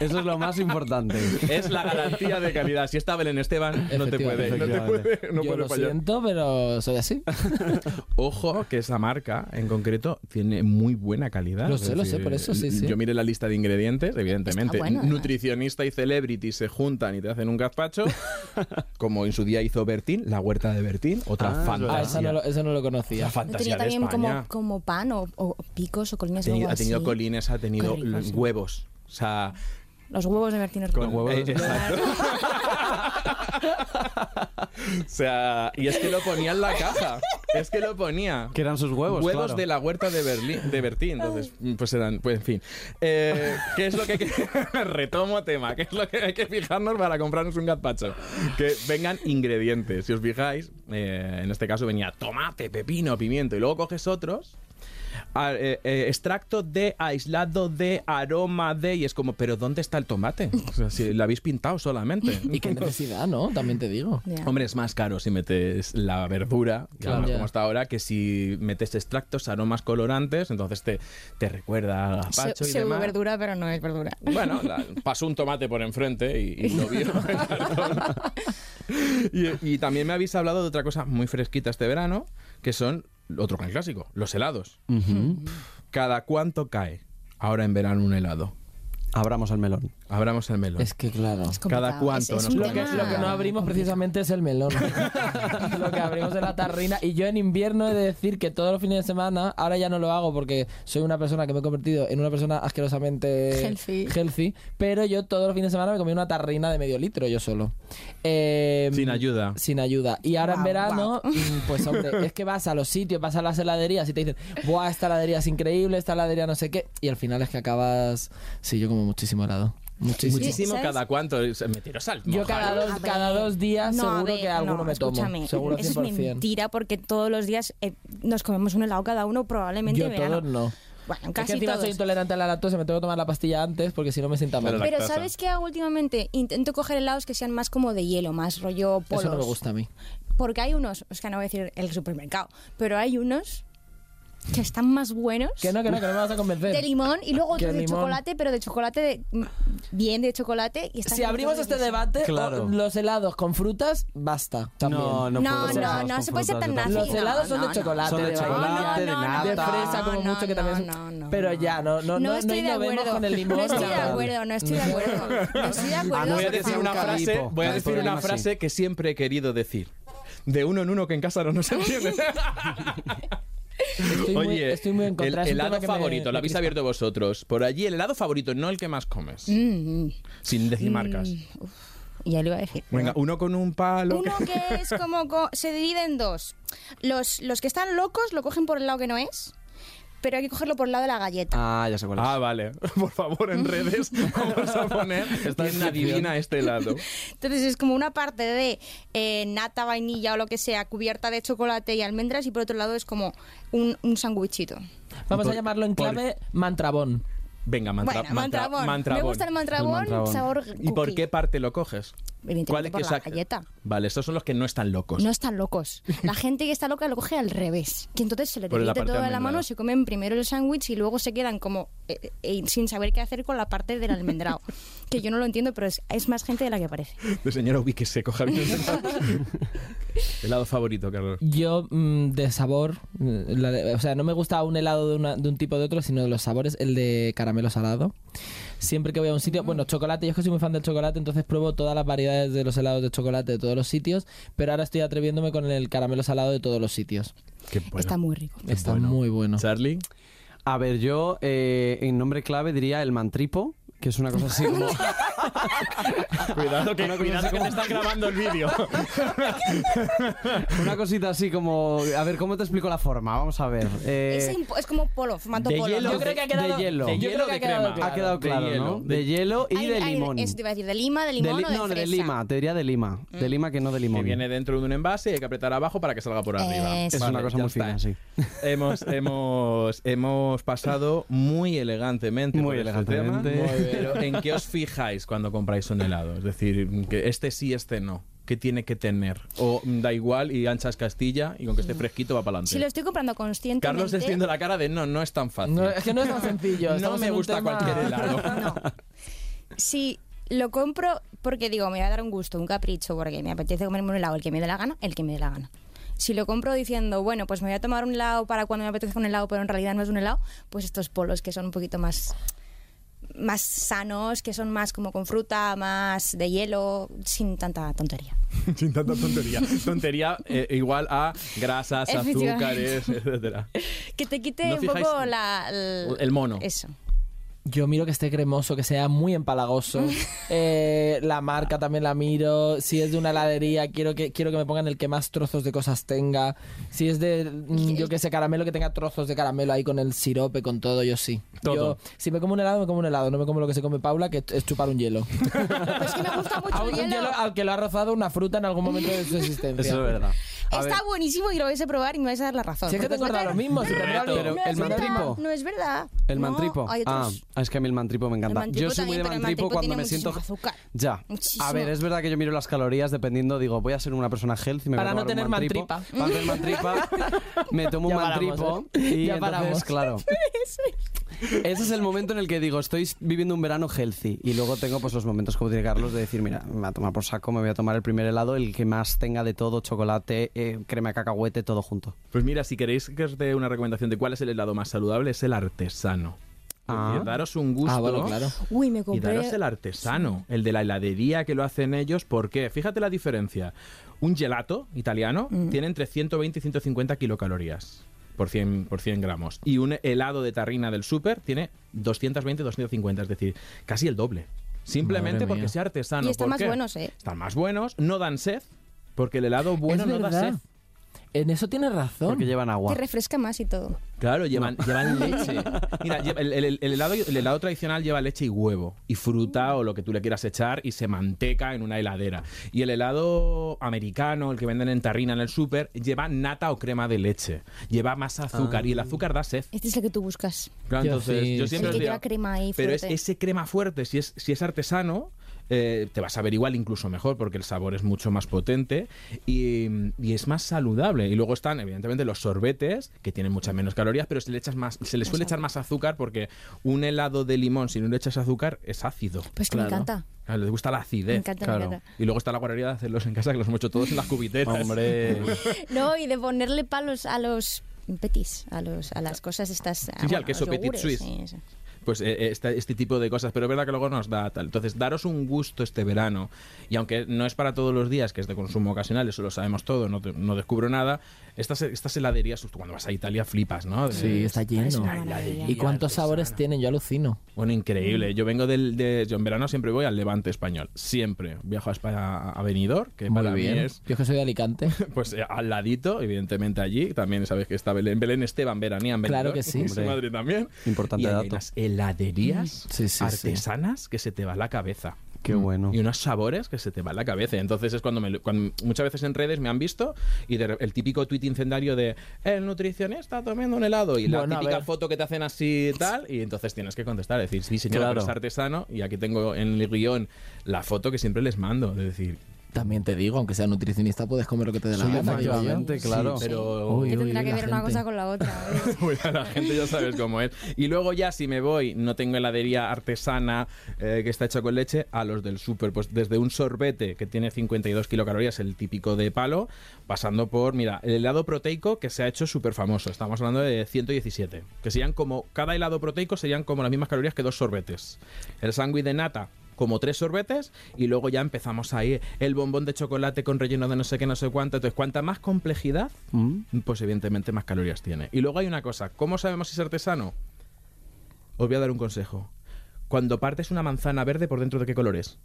Speaker 4: Eso es lo más importante.
Speaker 2: Es la garantía de calidad. Si está Belén Esteban, no te puede, no te puede, no
Speaker 5: Yo
Speaker 2: puede
Speaker 5: lo
Speaker 2: fallar.
Speaker 5: siento, pero soy así. *laughs*
Speaker 2: Ojo, que esa marca en concreto tiene muy buena calidad.
Speaker 5: Lo sé, lo sé, por eso, sí, sí.
Speaker 2: Yo miré la lista de ingredientes, evidentemente.
Speaker 6: Bueno, además.
Speaker 2: Nutricionista y celebrity se juntan y te hacen un gazpacho, como en su día hizo Bertín, la huerta de Bertín, otra
Speaker 4: Ah,
Speaker 2: fantasía.
Speaker 5: Ah, eso no lo, eso no lo conocía.
Speaker 2: La
Speaker 6: ¿No
Speaker 2: fantasía
Speaker 6: tenía
Speaker 2: de
Speaker 6: también
Speaker 2: España.
Speaker 6: como, como pan o, o picos o
Speaker 2: Ha
Speaker 6: colinas o
Speaker 2: tenido, ha tenido colines, ha tenido huevos. O sea,
Speaker 6: Los huevos de Bertino
Speaker 2: con-
Speaker 4: huevos
Speaker 2: eh, exacto. *laughs* o sea, y es que lo ponía en la caja. Es que lo ponía.
Speaker 4: Que eran sus huevos.
Speaker 2: Huevos
Speaker 4: claro.
Speaker 2: de la huerta de, Berlín, de Bertín. Entonces, pues eran, pues en fin. Eh, ¿Qué es lo que hay que. *laughs* Retomo tema. ¿Qué es lo que hay que fijarnos para comprarnos un gazpacho? Que vengan ingredientes. Si os fijáis, eh, en este caso venía tomate, pepino, pimiento. Y luego coges otros. A- eh, eh, extracto de, aislado de, aroma de. Y es como, ¿pero dónde está el tomate? O sea, si lo habéis pintado solamente. *laughs*
Speaker 5: Y qué necesidad, ¿no? También te digo.
Speaker 2: Hombre, es más caro si metes la verdura,
Speaker 5: Claro.
Speaker 2: como está ahora, que si metes extractos, aromas colorantes, entonces te, te recuerda a gazpacho
Speaker 6: Se-
Speaker 2: y
Speaker 6: pseudo
Speaker 2: demás.
Speaker 6: verdura, pero no es verdura.
Speaker 2: Bueno, la- *laughs* pasó un tomate por enfrente y, y lo cartón. *laughs* y, y también me habéis hablado de otra cosa muy fresquita este verano, que son otro gran clásico, los helados. ¿Cada cuánto cae ahora en verano un helado?
Speaker 4: Abramos el melón.
Speaker 2: Abramos el melón.
Speaker 5: Es que claro.
Speaker 6: Es
Speaker 2: Cada cuánto
Speaker 6: Es- es
Speaker 2: nos
Speaker 5: Lo que, lo que no abrimos precisamente es el melón. *laughs* lo que abrimos es la tarrina. Y yo en invierno he de decir que todos los fines de semana, ahora ya no lo hago porque soy una persona que me he convertido en una persona asquerosamente
Speaker 6: Healthy.
Speaker 5: healthy, pero yo todos los fines de semana me comí una tarrina de medio litro yo solo. Eh,
Speaker 2: Sin ayuda.
Speaker 5: Sin ayuda. Y ahora en verano, mm, pues hombre, *laughs* es que vas a los sitios, vas a las heladerías y te dicen, ¡buah, esta heladería es increíble, esta heladería no sé qué! Y al final es que acabas... Sí, yo como muchísimo helado. Muchísimo.
Speaker 2: Muchísimo
Speaker 6: ¿sabes?
Speaker 2: cada cuánto. Meteros al
Speaker 5: Yo cada dos, cada dos días
Speaker 6: no,
Speaker 5: seguro
Speaker 6: ver,
Speaker 5: que alguno
Speaker 6: no,
Speaker 5: me tomo.
Speaker 6: escúchame,
Speaker 5: Seguro
Speaker 6: Eso es
Speaker 5: 100%.
Speaker 6: mentira porque todos los días eh, nos comemos un helado cada uno probablemente
Speaker 5: Yo
Speaker 6: en verano.
Speaker 5: todos no.
Speaker 6: Bueno,
Speaker 5: Es que
Speaker 6: casi
Speaker 5: encima
Speaker 6: todos.
Speaker 5: soy intolerante a la lactosa, me tengo que tomar la pastilla antes porque si no me sienta mal.
Speaker 2: Pero.
Speaker 6: ¿sabes qué hago últimamente? Intento coger helados que sean más como de hielo, más rollo polos.
Speaker 5: Eso no me gusta a mí.
Speaker 6: Porque hay unos, es que no voy a decir el supermercado, pero hay unos que están más buenos.
Speaker 5: Que no, que no, que no me vas a convencer.
Speaker 6: De limón y luego
Speaker 5: Que
Speaker 6: otros de
Speaker 5: limón.
Speaker 6: chocolate, pero de chocolate de, mm, bien de chocolate. Y
Speaker 5: Si abrimos este debate,
Speaker 4: Claro.
Speaker 5: los helados con frutas, basta. También.
Speaker 4: No, no,
Speaker 6: No,
Speaker 4: puedo
Speaker 6: no,
Speaker 4: helados
Speaker 6: no se puede ser tan nazi.
Speaker 5: Los
Speaker 4: tampoco.
Speaker 6: no,
Speaker 5: helados son
Speaker 6: no,
Speaker 5: de chocolate,
Speaker 4: Son de chocolate, de
Speaker 6: no,
Speaker 4: nata.
Speaker 5: de fresa, como
Speaker 6: no,
Speaker 5: mucho que también.
Speaker 6: no, no,
Speaker 5: pero ya, no, no,
Speaker 6: No,
Speaker 5: no,
Speaker 6: estoy de acuerdo.
Speaker 5: con el limón.
Speaker 6: No estoy de acuerdo, no estoy de acuerdo. *laughs* No estoy de acuerdo.
Speaker 2: Voy a decir una frase, voy a decir una frase que siempre he querido decir. De uno en uno que en casa no nos entiende. *laughs*
Speaker 5: Estoy, muy,
Speaker 2: Oye,
Speaker 5: estoy muy en contra.
Speaker 2: el
Speaker 5: un
Speaker 2: helado favorito,
Speaker 5: me
Speaker 2: lo habéis abierto vosotros. Por allí, el helado favorito, no el que más comes.
Speaker 6: Mm, mm.
Speaker 2: Sin decir marcas.
Speaker 6: Ya lo iba a decir.
Speaker 2: Venga, uno con un palo.
Speaker 6: Uno que es como... co- se divide en dos. Los, los que están locos lo cogen por el lado que no es, pero hay que cogerlo por el lado de la galleta.
Speaker 4: Ah, ya sé cuál es.
Speaker 2: Ah, vale. *laughs* Por favor, en redes *laughs* vamos a poner quién adivina este helado.
Speaker 6: Entonces es como una parte de eh, nata, vainilla o lo que sea, cubierta de chocolate y almendras, y por otro lado es como un, un sándwichito.
Speaker 5: Vamos
Speaker 2: Por-
Speaker 5: a llamarlo en
Speaker 2: por-
Speaker 5: clave mantrabón.
Speaker 2: Venga, mantra,
Speaker 6: bueno,
Speaker 2: mantra-
Speaker 6: mantrabón.
Speaker 2: mantrabón.
Speaker 6: Me gusta el mantrabón,
Speaker 4: El mantrabón.
Speaker 6: sabor
Speaker 2: ¿Y por qué parte lo coges?
Speaker 6: Evidentemente por
Speaker 2: que
Speaker 6: la galleta.
Speaker 2: Vale, estos son los que no están locos.
Speaker 6: No están locos. La gente que está loca lo coge al revés. Que entonces se le derrite todo de la mano, se comen primero el sándwich y luego se quedan como eh, eh, sin saber qué hacer con la parte del almendrado. *laughs* que yo no lo entiendo, pero es, es más gente de la que parece.
Speaker 2: De señora Ubi que se coja bien el helado. *laughs* helado favorito, Carlos.
Speaker 5: Yo, mm, de sabor, mm, la de- o sea, no me gusta un helado de, una- de un tipo o de otro, sino de los sabores, el de caramelo salado. Siempre que voy a un sitio, bueno, chocolate, yo es que soy muy fan del chocolate, entonces pruebo todas las variedades de los helados de chocolate de todos los sitios, pero ahora estoy atreviéndome con el caramelo salado de todos los sitios.
Speaker 2: Qué bueno.
Speaker 6: Está muy rico.
Speaker 5: Está
Speaker 2: bueno.
Speaker 5: muy bueno.
Speaker 2: Charlie.
Speaker 4: A ver, yo eh, en nombre clave diría el mantripo, que es una cosa así como... *laughs* *laughs*
Speaker 2: Cuidado que, cuidado que
Speaker 4: como-
Speaker 2: te están grabando el vídeo. *laughs*
Speaker 4: una cosita así como... A ver, ¿cómo te explico la forma? Vamos a ver. Eh,
Speaker 6: Es, como polo, formato
Speaker 2: de
Speaker 6: polo.
Speaker 2: hielo,
Speaker 6: ¿no?
Speaker 5: Yo creo que ha quedado,
Speaker 4: de hielo.
Speaker 2: De hielo de
Speaker 5: ha quedado
Speaker 2: crema.
Speaker 4: ha quedado
Speaker 2: de
Speaker 4: claro. ¿no?
Speaker 2: De-
Speaker 4: De hielo y
Speaker 6: Hay-
Speaker 4: de
Speaker 6: hay-
Speaker 4: limón.
Speaker 6: Eso te iba a decir, de lima, de
Speaker 4: De
Speaker 6: limón
Speaker 4: li-
Speaker 6: o de
Speaker 4: no, de lima, te diría de lima. De lima que no de limón.
Speaker 2: Que viene dentro de un envase y hay que apretar abajo para que salga por arriba.
Speaker 4: Es una cosa muy fina, sí. *laughs*
Speaker 2: Hemos, hemos, hemos pasado muy elegantemente
Speaker 4: Muy
Speaker 2: por este
Speaker 4: elegantemente.
Speaker 2: tema.
Speaker 4: Muy bien.
Speaker 2: Pero ¿en qué os fijáis cuando compráis un helado? Es decir, que este sí, este no. ¿Qué tiene que tener? O mm, da igual y anchas Castilla y con que esté fresquito va para adelante.
Speaker 6: Si lo estoy comprando conscientemente...
Speaker 2: Carlos haciendo la cara de no, no es tan fácil.
Speaker 5: No, es que no es tan sencillo. *laughs*
Speaker 2: No me gusta
Speaker 5: tema-
Speaker 2: cualquier helado. *laughs*
Speaker 6: No. Si lo compro porque digo, me va a dar un gusto, un capricho, porque me apetece comerme un helado, el que me dé la gana, el que me dé la gana. Si lo compro diciendo, bueno, pues me voy a tomar un helado para cuando me apetezca un helado, pero en realidad no es un helado, pues estos polos que son un poquito más más sanos, que son más como con fruta, más de hielo, sin tanta tontería. *laughs*
Speaker 2: Sin tanta tontería. Tontería eh, igual a grasas, azúcares, etcétera.
Speaker 6: Que te quite
Speaker 2: ¿No
Speaker 6: un
Speaker 2: fijáis
Speaker 6: poco la, el,
Speaker 2: El mono.
Speaker 6: Eso.
Speaker 5: Yo miro que esté cremoso, que sea muy empalagoso. *laughs* Eh, la marca también la miro. Si es de una heladería, quiero que, quiero que me pongan el que más trozos de cosas tenga. Si es de, mm, yo que sé, caramelo, que tenga trozos de caramelo ahí con el sirope, con todo, yo sí.
Speaker 2: Todo.
Speaker 5: Yo, si me como un helado, me como un helado. No me como lo que se come Paula, que es chupar un hielo.
Speaker 6: Pero *laughs* es que me gusta mucho *laughs*
Speaker 5: A
Speaker 6: el
Speaker 5: un
Speaker 6: hielo.
Speaker 5: hielo al que lo ha rozado una fruta en algún momento de su existencia.
Speaker 4: Eso es verdad.
Speaker 6: Está
Speaker 4: ver,
Speaker 6: buenísimo y lo vais a probar y me vais a dar la razón.
Speaker 5: Si es que te encuentras lo mismo, si
Speaker 4: el
Speaker 6: es verdad,
Speaker 4: mantripo.
Speaker 6: No es verdad.
Speaker 4: el
Speaker 6: No,
Speaker 4: mantripo. Ah, es que a mí el mantripo me encanta. Yo soy muy de mantripo cuando me siento. Ya.
Speaker 6: Muchísimo.
Speaker 4: A ver, es verdad que yo miro las calorías dependiendo, digo, voy a ser una persona healthy, me voy
Speaker 5: Para
Speaker 4: a
Speaker 5: no tener
Speaker 4: mantripo.
Speaker 5: mantripa.
Speaker 4: Para no tener mantripa, *laughs* me tomo un mantripo
Speaker 5: ¿eh?
Speaker 4: y
Speaker 5: Ya
Speaker 4: entonces,
Speaker 5: paramos.
Speaker 4: claro. *laughs* Ese es el momento en el que digo, estoy viviendo un verano healthy. Y luego tengo pues los momentos como tiene Carlos de decir, mira, me voy a tomar por saco, me voy a tomar el primer helado, el que más tenga de todo, chocolate, eh, crema de cacahuete, todo junto.
Speaker 2: Pues mira, si queréis que os dé una recomendación de cuál es el helado más saludable, es el artesano.
Speaker 4: Ah.
Speaker 2: Porque daros un gusto
Speaker 5: Ah, bueno, claro.
Speaker 6: Uy, me
Speaker 2: y
Speaker 6: compré.
Speaker 2: daros el artesano, el de la heladería que lo hacen ellos. ¿Por qué? Fíjate la diferencia. Un gelato italiano tiene entre 120 y 150 kilocalorías por 100, por 100 gramos. Y un helado de tarrina del súper tiene 220, 250, es decir, casi el doble. Simplemente
Speaker 5: Madre
Speaker 2: porque
Speaker 5: mía.
Speaker 2: sea artesano.
Speaker 6: Y están
Speaker 2: ¿Por
Speaker 6: más
Speaker 2: qué?
Speaker 6: buenos, ¿eh?
Speaker 2: Están más buenos, no dan sed, porque el helado bueno no da sed.
Speaker 5: En eso tienes razón.
Speaker 4: Porque llevan agua.
Speaker 6: Que refresca más y todo.
Speaker 2: Claro, llevan, llevan *laughs* leche. Mira, el, el- el helado, el helado tradicional lleva leche y huevo, y fruta o lo que tú le quieras echar, y se manteca en una heladera. Y el helado americano, el que venden en tarrina en el súper, lleva nata o crema de leche. Lleva más azúcar, y el azúcar da sed.
Speaker 6: Este es el que tú buscas.
Speaker 2: Claro,
Speaker 5: Yo
Speaker 2: entonces,
Speaker 5: sí,
Speaker 2: yo siempre
Speaker 6: el
Speaker 2: os
Speaker 6: que
Speaker 2: digo-
Speaker 6: lleva crema ahí
Speaker 2: Pero es ese crema fuerte, si es, si es artesano, eh, te va a saber igual incluso mejor porque el sabor es mucho más potente y, y es más saludable. Y luego están, evidentemente, los sorbetes, que tienen muchas menos calorías, pero se le, echas más, se le suele echar más azúcar porque un helado de limón, si no le echas azúcar, es ácido.
Speaker 6: Pues que me encanta.
Speaker 2: A les gusta la acidez.
Speaker 6: Me encanta, me encanta.
Speaker 2: Y luego está la guarrería de hacerlos en casa, que los hemos hecho todos en las cubiteras.
Speaker 4: Hombre. *laughs*
Speaker 6: No, y de ponerle palos a los petis, a los a las cosas estas.
Speaker 2: Sí, sí, al queso petit suisse.
Speaker 6: sí.
Speaker 2: Pues eh, este, este tipo de cosas, pero es verdad que luego nos da tal. Entonces, daros un gusto este verano, y aunque no es para todos los días, que es de consumo ocasional, eso lo sabemos todo, no, te- no descubro nada, estas, estas heladerías, tú cuando vas a Italia flipas, ¿no? De-
Speaker 5: Sí, está lleno.
Speaker 6: Es.
Speaker 5: ¿Y cuántos sabores tienen? Yo alucino.
Speaker 2: Bueno, increíble. Yo vengo del... De, yo en verano siempre voy al Levante español. Siempre. Viajo a España, a Benidorm, que
Speaker 5: Muy
Speaker 2: para
Speaker 5: bien.
Speaker 2: mí es...
Speaker 5: Yo que soy de Alicante. *laughs*
Speaker 2: Pues eh, al ladito, evidentemente allí. También sabes que está Belén, Belén Esteban veranía en
Speaker 5: Claro que sí. *laughs*
Speaker 4: Hombre.
Speaker 2: madre también.
Speaker 4: Importante
Speaker 2: y hay
Speaker 4: dato.
Speaker 2: unas heladerías
Speaker 5: Sí, sí, sí.
Speaker 2: artesanas que se te va la cabeza.
Speaker 4: Qué bueno.
Speaker 2: Y unos sabores que se te va la cabeza. Y entonces es cuando, me, cuando muchas veces en redes me han visto y de el típico tuit incendiario de el nutricionista tomando un helado y la
Speaker 5: Bueno,
Speaker 2: típica foto que te hacen así y tal. Y entonces tienes que contestar, decir, sí, señor,
Speaker 4: Claro.
Speaker 2: es artesano. Y aquí tengo en el guion la foto que siempre les mando. De decir,
Speaker 5: También te digo, aunque sea nutricionista, puedes comer lo que te dé la
Speaker 4: Sí,
Speaker 5: gana.
Speaker 4: efectivamente, claro.
Speaker 2: pero.
Speaker 5: Uy,
Speaker 6: ¿Qué
Speaker 5: uy,
Speaker 6: tendrá
Speaker 5: uy,
Speaker 6: que ver una
Speaker 5: gente.
Speaker 6: cosa con la otra? *laughs* *laughs*
Speaker 2: la gente ya sabes cómo es. Y luego ya si me voy, no tengo heladería artesana eh, que está hecha con leche, a los del súper, pues desde un sorbete que tiene 52 kilocalorías, el típico de palo, pasando por, mira, el helado proteico que se ha hecho súper famoso. Estamos hablando de 117. Que serían como, cada helado proteico serían como las mismas calorías que dos sorbetes. El sándwich de nata como tres sorbetes y luego ya empezamos ahí el bombón de chocolate con relleno de no sé qué, no sé cuánto. Entonces, cuanta más complejidad,
Speaker 4: Mm.
Speaker 2: pues evidentemente más calorías tiene. Y luego hay una cosa, ¿cómo sabemos si es artesano? Os voy a dar un consejo. Cuando partes una manzana verde, ¿por dentro de qué color es?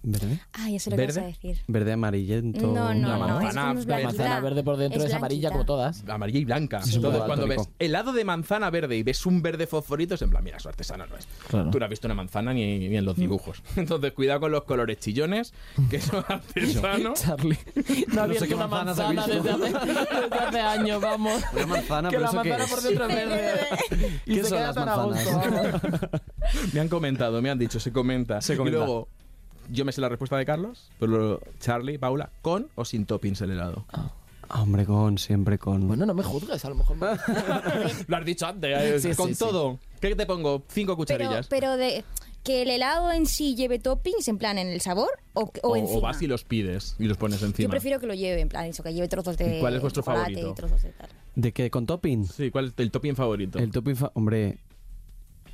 Speaker 4: ¿Verde?
Speaker 6: Ah, ya sé lo que vas a
Speaker 2: ¿Verde?
Speaker 6: decir.
Speaker 4: Verde amarillento.
Speaker 6: No, no,
Speaker 2: La
Speaker 6: no.
Speaker 2: manzana
Speaker 6: es como
Speaker 2: verde.
Speaker 5: La manzana verde por dentro es, amarilla como todas.
Speaker 2: Amarilla y blanca.
Speaker 4: Sí,
Speaker 2: Entonces, cuando ves
Speaker 4: daltónico.
Speaker 2: helado de manzana verde y ves un verde fosforito, es en plan, mira, eso artesano no es.
Speaker 5: Claro.
Speaker 2: Tú no has visto una manzana ni, ni en los dibujos. *laughs* Entonces, cuidado con los colores chillones, que *laughs* eso es artesano.
Speaker 5: Charlie. *laughs* No ha
Speaker 4: No sé qué
Speaker 5: una manzana desde hace, desde hace años, vamos.
Speaker 4: Una manzana,
Speaker 5: que
Speaker 4: pero
Speaker 5: la
Speaker 4: ¿eso qué
Speaker 5: manzana por dentro es verde. y
Speaker 4: ¿Qué
Speaker 5: se
Speaker 4: son
Speaker 5: queda
Speaker 4: las
Speaker 5: tan a gusto.
Speaker 2: Me han comentado, me han dicho, se comenta.
Speaker 4: Se
Speaker 2: Y
Speaker 4: comenta.
Speaker 2: luego, yo me sé la respuesta de Carlos, pero Charlie, Paula, ¿con o sin toppings el helado?
Speaker 4: Ah, Hombre, con, siempre con.
Speaker 5: Bueno, no me juzgues, a lo mejor. me- *laughs*
Speaker 2: Lo has dicho antes, eh,
Speaker 5: Sí,
Speaker 2: con
Speaker 5: sí, sí.
Speaker 2: todo. ¿Qué te pongo? Cinco
Speaker 6: Pero,
Speaker 2: cucharillas.
Speaker 6: pero de que el helado en sí lleve toppings, en plan en el sabor o, o,
Speaker 2: o,
Speaker 6: encima.
Speaker 2: o vas y los pides y los pones encima.
Speaker 6: Yo prefiero que lo lleve, en plan eso, que lleve trozos de
Speaker 2: ¿Y cuál es vuestro favorito?
Speaker 6: y trozos de tal.
Speaker 4: ¿De qué? ¿Con topping?
Speaker 2: Sí, ¿cuál es el topping favorito?
Speaker 4: El topping, fa- hombre,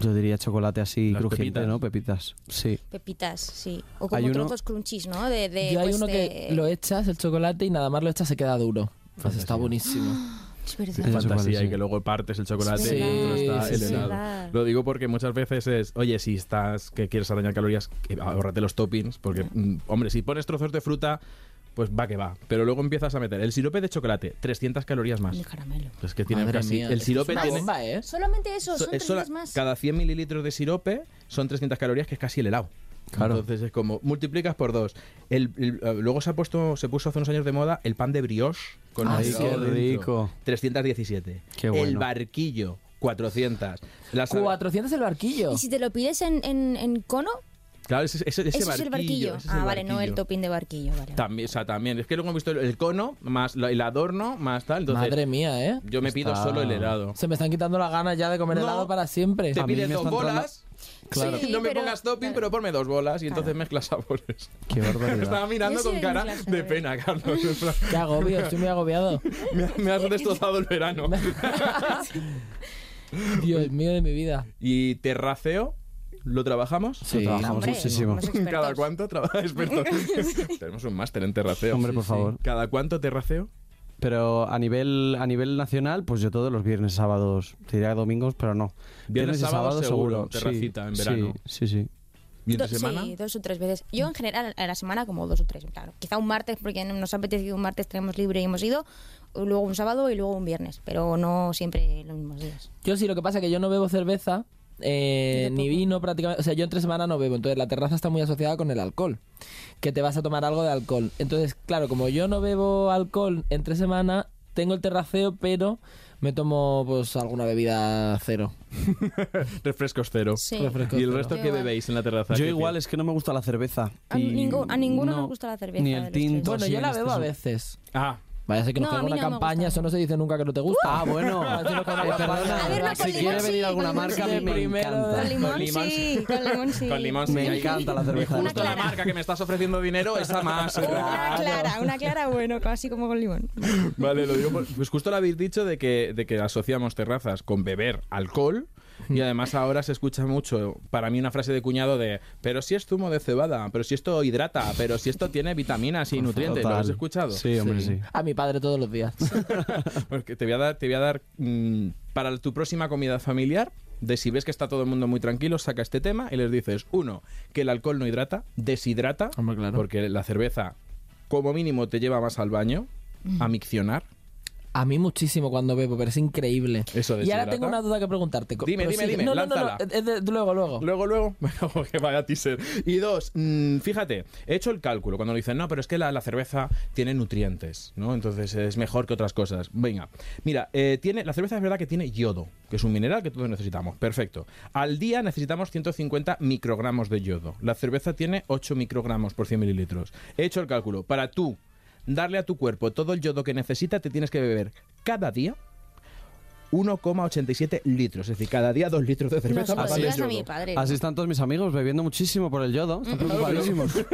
Speaker 4: yo diría chocolate así
Speaker 2: Las
Speaker 4: crujiente,
Speaker 2: pepitas.
Speaker 4: ¿no? Pepitas. Sí.
Speaker 6: Pepitas, sí. O como
Speaker 4: Hay uno-
Speaker 6: trozos crunchies, ¿no? De, de,
Speaker 5: Yo hay
Speaker 6: pues,
Speaker 5: uno
Speaker 6: de-
Speaker 5: que lo echas, el chocolate, y nada más lo echas, se queda duro. Pues está buenísimo. *gasps*
Speaker 6: Es verdad.
Speaker 4: Eso
Speaker 2: fantasía y que luego partes el chocolate
Speaker 6: Sí,
Speaker 2: y dentro está
Speaker 5: sí,
Speaker 2: el
Speaker 5: sí.
Speaker 2: helado.
Speaker 6: verdad.
Speaker 2: Lo digo porque muchas veces es, oye, si estás que quieres arañar calorías, que ahórrate los toppings, porque, mm, hombre, si pones trozos de fruta, pues va que va. Pero luego empiezas a meter el sirope de chocolate, 300 calorías más.
Speaker 6: De caramelo.
Speaker 2: Es que tiene
Speaker 5: Madre
Speaker 2: casi.
Speaker 5: mía,
Speaker 2: el
Speaker 5: es
Speaker 2: sirope
Speaker 5: es
Speaker 2: tiene.
Speaker 5: bomba, ¿eh?
Speaker 6: Solamente eso,
Speaker 2: so-
Speaker 6: son
Speaker 2: es sola-
Speaker 6: 300 más.
Speaker 2: cada 100 mililitros de sirope son 300 calorías, que es casi el helado.
Speaker 4: Claro.
Speaker 2: Entonces es como multiplicas por dos. El, el- eh, luego se ha puesto, se puso hace unos años de moda el pan de brioche con
Speaker 5: Ah,
Speaker 4: qué rico.
Speaker 2: 317.
Speaker 4: Qué
Speaker 2: El
Speaker 4: bueno.
Speaker 2: barquillo 400. Las-
Speaker 5: 400 el barquillo.
Speaker 6: Y si te lo pides en, en, en cono,
Speaker 2: Claro, ese, ese- ese
Speaker 6: eso es el barquillo.
Speaker 2: ese es
Speaker 6: ah,
Speaker 2: el
Speaker 6: vale, no el topping de barquillo, vale.
Speaker 2: También, o sea, también. Es que luego he visto el, el cono, más la- el adorno, más tal. Entonces,
Speaker 5: Madre mía, ¿eh?
Speaker 2: yo me pido solo el helado.
Speaker 5: Se me están quitando las ganas ya de comer
Speaker 2: No.
Speaker 5: helado para siempre.
Speaker 2: Te pides dos bolas.
Speaker 6: Claro.
Speaker 2: no me
Speaker 6: pero-
Speaker 2: pongas topping,
Speaker 6: claro.
Speaker 2: pero ponme dos bolas y entonces mezclas sabores.
Speaker 4: Qué barbaridad. *laughs*
Speaker 2: Estaba mirando
Speaker 6: sí
Speaker 2: con cara de pena, Carlos.
Speaker 5: Qué agobio, estoy muy agobiado. *laughs*
Speaker 2: me, me has destrozado el verano. *laughs*
Speaker 5: Dios mío de mi vida.
Speaker 2: ¿Y terraceo? ¿Lo trabajamos?
Speaker 4: Sí,
Speaker 5: Lo trabajamos
Speaker 6: Hombre,
Speaker 4: muchísimo. *laughs*
Speaker 2: ¿Cada cuánto experto? *laughs* *laughs* Tenemos un máster en terraceo.
Speaker 4: Hombre, por
Speaker 5: sí.
Speaker 4: favor.
Speaker 2: ¿Cada cuánto terraceo?
Speaker 4: Pero a nivel, a nivel nacional, pues yo todos los viernes, sábados, te diría domingos, pero no.
Speaker 2: Viernes,
Speaker 4: y
Speaker 2: sábado,
Speaker 4: sábados
Speaker 2: seguro,
Speaker 4: Sí,
Speaker 2: terracita en
Speaker 4: sí,
Speaker 2: verano.
Speaker 4: Sí, sí.
Speaker 2: ¿Y entre
Speaker 6: Do-
Speaker 2: semana?
Speaker 6: Sí, dos o tres veces. Yo en general a la semana como dos o tres, claro. Quizá un martes porque nos ha apetecido un martes, tenemos libre y hemos ido, luego un sábado y luego un viernes, pero no siempre los mismos días.
Speaker 5: Yo sí, lo que pasa es que yo no bebo cerveza, eh, ni vino prácticamente. O sea, yo entre semana no bebo. Entonces la terraza está muy asociada con el alcohol. Que te vas a tomar algo de alcohol. Entonces, claro, como yo no bebo alcohol entre semana, tengo el terraceo, pero me tomo pues alguna bebida cero. *laughs*
Speaker 2: Refrescos cero.
Speaker 6: Sí.
Speaker 5: Refrescos
Speaker 2: ¿Y el
Speaker 5: cero.
Speaker 2: resto
Speaker 6: igual.
Speaker 2: bebéis en la terraza?
Speaker 4: Yo
Speaker 2: ¿Qué
Speaker 4: igual es que no me gusta la cerveza.
Speaker 6: A,
Speaker 4: y
Speaker 6: ningún- a ninguno
Speaker 4: no-
Speaker 6: nos gusta la cerveza.
Speaker 4: Ni el tinto.
Speaker 5: Bueno, yo la
Speaker 4: este
Speaker 5: bebo a veces.
Speaker 2: Ah,
Speaker 5: Vaya a ser que nos
Speaker 6: No,
Speaker 5: caiga una
Speaker 6: no
Speaker 5: campaña, eso no se dice nunca que no te gusta.
Speaker 4: Ah, bueno. *laughs*
Speaker 5: A ver,
Speaker 6: no,
Speaker 4: perdona,
Speaker 6: con
Speaker 4: si
Speaker 6: limón
Speaker 4: quiere
Speaker 6: sí,
Speaker 4: venir
Speaker 6: con
Speaker 4: alguna
Speaker 6: limón
Speaker 4: marca,
Speaker 5: sí.
Speaker 4: me encanta.
Speaker 6: Con limón,
Speaker 2: Con limón
Speaker 6: sí, con limón sí.
Speaker 2: con limón sí.
Speaker 4: Me encanta la cerveza.
Speaker 6: Una
Speaker 2: Justo la
Speaker 6: clara.
Speaker 2: marca que me estás ofreciendo dinero, esa más.
Speaker 6: Una clara, una clara, bueno, casi como con limón.
Speaker 2: Vale, lo digo. por- Pues justo lo habéis dicho de que, de que asociamos terrazas con beber alcohol. Y además ahora se escucha mucho, para mí, una frase de cuñado de pero si es zumo de cebada, pero si esto hidrata, pero si esto tiene vitaminas y nutrientes. ¿Lo
Speaker 4: Total.
Speaker 2: habéis escuchado?
Speaker 4: Sí, hombre, sí.
Speaker 5: A mi padre todos los días. *laughs*
Speaker 2: Porque te voy a dar, te voy a dar mm, para tu próxima comida familiar, de si ves que está todo el mundo muy tranquilo, saca este tema y les dices, uno, que el alcohol no hidrata, deshidrata,
Speaker 5: Hombre, claro.
Speaker 2: porque la cerveza como mínimo te lleva más al baño, a miccionar.
Speaker 5: A mí muchísimo cuando bebo, pero es increíble.
Speaker 2: Eso
Speaker 5: y ahora tengo una duda que preguntarte.
Speaker 2: Dime, dime, dime,
Speaker 5: No, no, no, no, de- luego, luego.
Speaker 2: Luego, luego, *laughs* bueno, que vaya teaser. Y dos, mm, fíjate, he hecho el cálculo cuando dicen, no, pero es que la, la cerveza tiene nutrientes, ¿no? Entonces es mejor que otras cosas. Venga, mira, eh, tiene, la cerveza es verdad que tiene yodo, que es un mineral que todos necesitamos. Perfecto. Al día necesitamos 150 microgramos de yodo. La cerveza tiene 8 microgramos por 100 mililitros. He hecho el cálculo. Para tú darle a tu cuerpo todo el yodo que necesita, te tienes que beber cada día 1,87 litros. Es decir, cada día 2 litros de cerveza
Speaker 6: digas a mi padre.
Speaker 4: Así están todos mis amigos bebiendo muchísimo por el yodo. Están preocupadísimos. *laughs*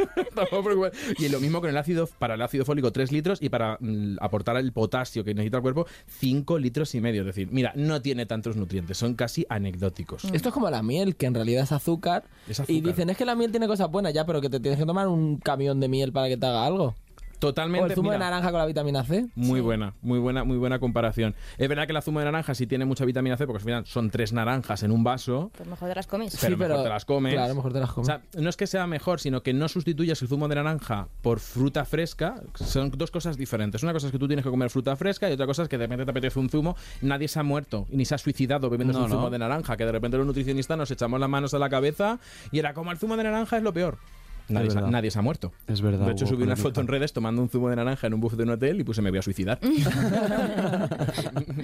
Speaker 2: Y lo mismo con el ácido, para el ácido fólico 3 litros y para mm, aportar el potasio que necesita el cuerpo 5 litros y medio. Es decir, mira, no tiene tantos nutrientes, son casi anecdóticos.
Speaker 5: Esto es como la miel, que en realidad es azúcar.
Speaker 2: Es azúcar.
Speaker 5: Y dicen, es que la miel tiene cosas buenas ya, pero que te tienes que tomar un camión de miel para que te haga algo.
Speaker 2: Totalmente.
Speaker 5: o el zumo
Speaker 2: mira,
Speaker 5: de naranja con la vitamina C.
Speaker 2: Muy buena, muy buena, muy buena comparación. Es verdad que el zumo de naranja sí tiene mucha vitamina C, porque al final son tres naranjas en un vaso,
Speaker 6: Pues mejor te las comes.
Speaker 2: pero mejor te las comes.
Speaker 5: Claro, mejor te las
Speaker 2: O
Speaker 5: comes.
Speaker 2: sea, no es que sea mejor, sino que no sustituyas el zumo de naranja por fruta fresca. Son dos cosas diferentes. Una cosa es que tú tienes que comer fruta fresca y otra cosa es que de repente te apetece un zumo. Nadie se ha muerto y ni se ha suicidado bebiendo
Speaker 4: No,
Speaker 2: un zumo
Speaker 4: no.
Speaker 2: de naranja. Que de repente los nutricionistas nos echamos las manos a la cabeza y era como el zumo de naranja es lo peor. Nadie, se, nadie se ha muerto.
Speaker 4: Es verdad.
Speaker 2: De hecho, subí una foto en redes tomando un zumo de naranja en un buffet de un hotel y puse me voy a suicidar.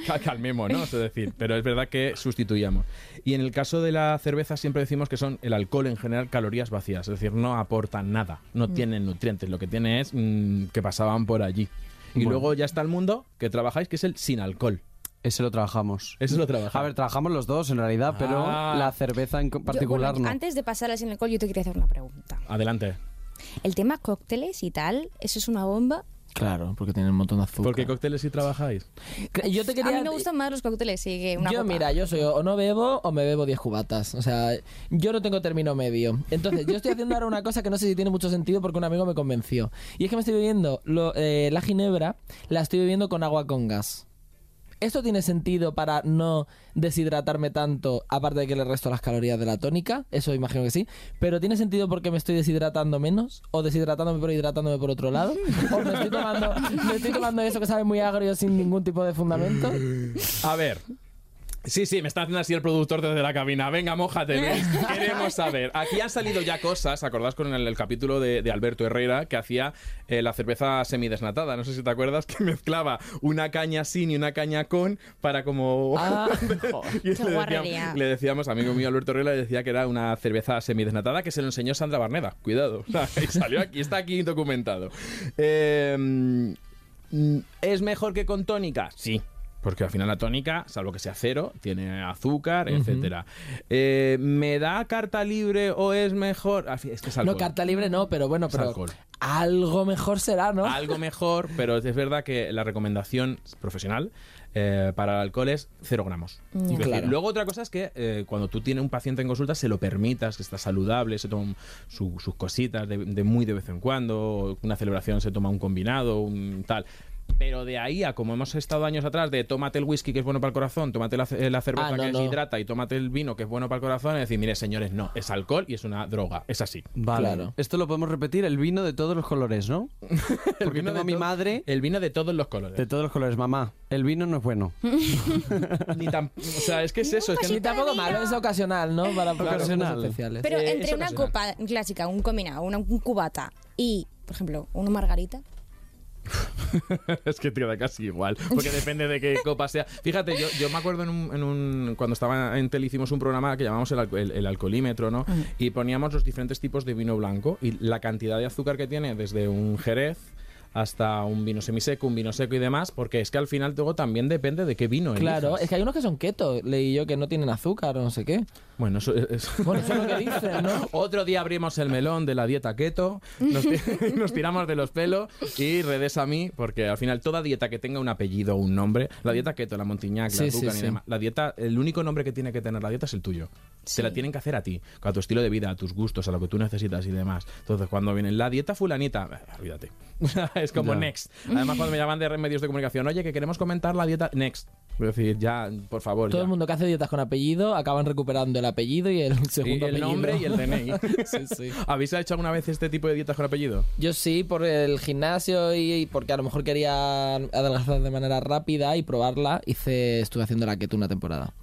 Speaker 2: Cal- *laughs* *laughs* Calmemos, ¿no? Es decir, pero es verdad que sustituíamos. Y en el caso de la cerveza siempre decimos que son el alcohol en general calorías vacías, es decir, no aportan nada, no tienen nutrientes, lo que tiene es mm, que pasaban por allí. Y
Speaker 4: Bueno.
Speaker 2: luego ya está el mundo que trabajáis, que es el sin alcohol.
Speaker 4: Ese lo trabajamos.
Speaker 2: Eso lo trabajamos.
Speaker 4: A ver, trabajamos los dos en realidad, pero
Speaker 2: Ah.
Speaker 4: la cerveza en
Speaker 6: Yo,
Speaker 4: particular
Speaker 6: bueno,
Speaker 4: no.
Speaker 6: Antes de pasar al sin alcohol, yo te quería hacer una pregunta.
Speaker 2: Adelante.
Speaker 6: El tema cócteles y tal, ¿eso es una bomba?
Speaker 5: Claro, porque tiene un montón de azúcar.
Speaker 2: ¿Por qué cócteles sí trabajáis?
Speaker 5: Yo te quería...
Speaker 6: A mí me gustan más los cócteles, sí, que una
Speaker 5: yo,
Speaker 6: copa.
Speaker 5: mira, yo soy o no bebo o me bebo 10 cubatas. O sea, yo no tengo término medio. Entonces, yo estoy haciendo ahora una cosa que no sé si tiene mucho sentido porque un amigo me convenció. Y es que me estoy bebiendo lo- eh, la ginebra, la estoy bebiendo con agua con gas. ¿Esto tiene sentido para no deshidratarme tanto, aparte de que le resto las calorías de la tónica? Eso imagino que sí. Pero ¿tiene sentido porque me estoy deshidratando menos? ¿O deshidratándome pero hidratándome por otro lado? *laughs* ¿O me estoy tomando, me estoy tomando eso que sabe muy agrio sin ningún tipo de fundamento?
Speaker 2: A ver. Sí, sí, me está haciendo así el productor desde la cabina. Venga, mójate, Luis. *laughs* Queremos saber. Aquí han salido ya cosas, ¿acordás con el, el capítulo de, de Alberto Herrera que hacía eh, la cerveza semidesnatada? No sé si te acuerdas que *laughs* mezclaba una caña sin y una caña con para como...
Speaker 5: Ah, *laughs*
Speaker 2: Y le, decíamos, le decíamos, amigo mío Alberto Herrera, le decía que era una cerveza semidesnatada que se lo enseñó Sandra Barneda. Cuidado. Y salió aquí, está aquí documentado. Eh, mm, ¿Es mejor que con tónica? Sí. Porque al final la tónica, salvo que sea cero, tiene azúcar, etcétera. Eh, ¿Me da carta libre o es mejor? Ah, Es que es alcohol.
Speaker 5: No, carta libre no, pero bueno,
Speaker 2: Es
Speaker 5: pero
Speaker 2: alcohol.
Speaker 5: algo mejor será, ¿no?
Speaker 2: Algo mejor, pero es verdad que la recomendación profesional eh, para el alcohol es cero gramos.
Speaker 5: Claro.
Speaker 2: Luego otra cosa es que eh, cuando tú tienes un paciente en consulta se lo permitas, que está saludable, se toma su- sus cositas de, de muy de vez en cuando, una celebración se toma un combinado, un tal. Pero de ahí a como hemos estado años atrás, de tómate el whisky que es bueno para el corazón, tómate la, la cerveza
Speaker 5: Ah, no,
Speaker 2: que
Speaker 5: no.
Speaker 2: es hidrata y tómate el vino que es bueno para el corazón, es decir, mire señores, no, es alcohol y es una droga, es así.
Speaker 4: Vale.
Speaker 5: Claro.
Speaker 4: Esto lo podemos repetir, el vino de todos los colores, ¿no? *laughs* Porque
Speaker 2: vino
Speaker 4: tengo
Speaker 2: de
Speaker 4: a mi madre
Speaker 2: El vino de todos los colores.
Speaker 4: de todos los colores. Mamá, el vino no es bueno. *laughs*
Speaker 2: Ni tan- o sea, es que es eso, es que
Speaker 5: Ni tampoco malo, es ocasional, ¿no? Para
Speaker 4: Ocasional.
Speaker 5: especiales.
Speaker 6: Pero
Speaker 2: Eh,
Speaker 6: entre una
Speaker 2: ocasional.
Speaker 6: copa clásica, un combinado, una, un cubata y, por ejemplo, una margarita. *laughs*
Speaker 2: es que te da casi igual, porque depende de qué copa sea. Fíjate, yo, yo me acuerdo en un, en un- cuando estaba en tele hicimos un programa que llamamos el- el alcoholímetro, ¿no? Y poníamos los diferentes tipos de vino blanco y la cantidad de azúcar que tiene desde un jerez hasta un vino semiseco, un vino seco y demás, porque es que al final luego también depende de qué vino
Speaker 5: Claro,
Speaker 2: elijas.
Speaker 5: es que hay unos que son keto, leí yo, que no tienen azúcar o no sé qué.
Speaker 2: Bueno, eso es... *laughs*
Speaker 5: Bueno, eso es lo que dicen, ¿no? *laughs*
Speaker 2: Otro día abrimos el melón de la dieta keto, nos, ti- *laughs* nos tiramos de los pelos y redes a mí, porque al final toda dieta que tenga un apellido o un nombre, la dieta keto, la montiñac, la
Speaker 5: Sí,
Speaker 2: y demás, la dieta, el único nombre que tiene que tener la dieta es el tuyo.
Speaker 6: Sí.
Speaker 2: Te la tienen que hacer a ti, a tu estilo de vida, a tus gustos, a lo que tú necesitas y demás. Entonces, cuando viene la dieta fulanita, eh, olvídate. *laughs* es como
Speaker 4: Ya.
Speaker 2: next. Además, cuando me llaman de medios de comunicación, oye, que queremos comentar la dieta, next. Es decir, ya, por favor.
Speaker 5: Todo
Speaker 2: ya.
Speaker 5: el mundo que hace dietas con apellido acaban recuperando el apellido y el
Speaker 2: Y
Speaker 5: segundo
Speaker 2: el
Speaker 5: apellido.
Speaker 2: nombre y el DNI. *laughs*
Speaker 5: sí, sí.
Speaker 2: ¿Habéis hecho alguna vez este tipo de dietas con apellido?
Speaker 5: Yo sí, por el gimnasio y, y porque a lo mejor quería adelgazar de manera rápida y probarla, hice, estuve haciendo la keto una temporada.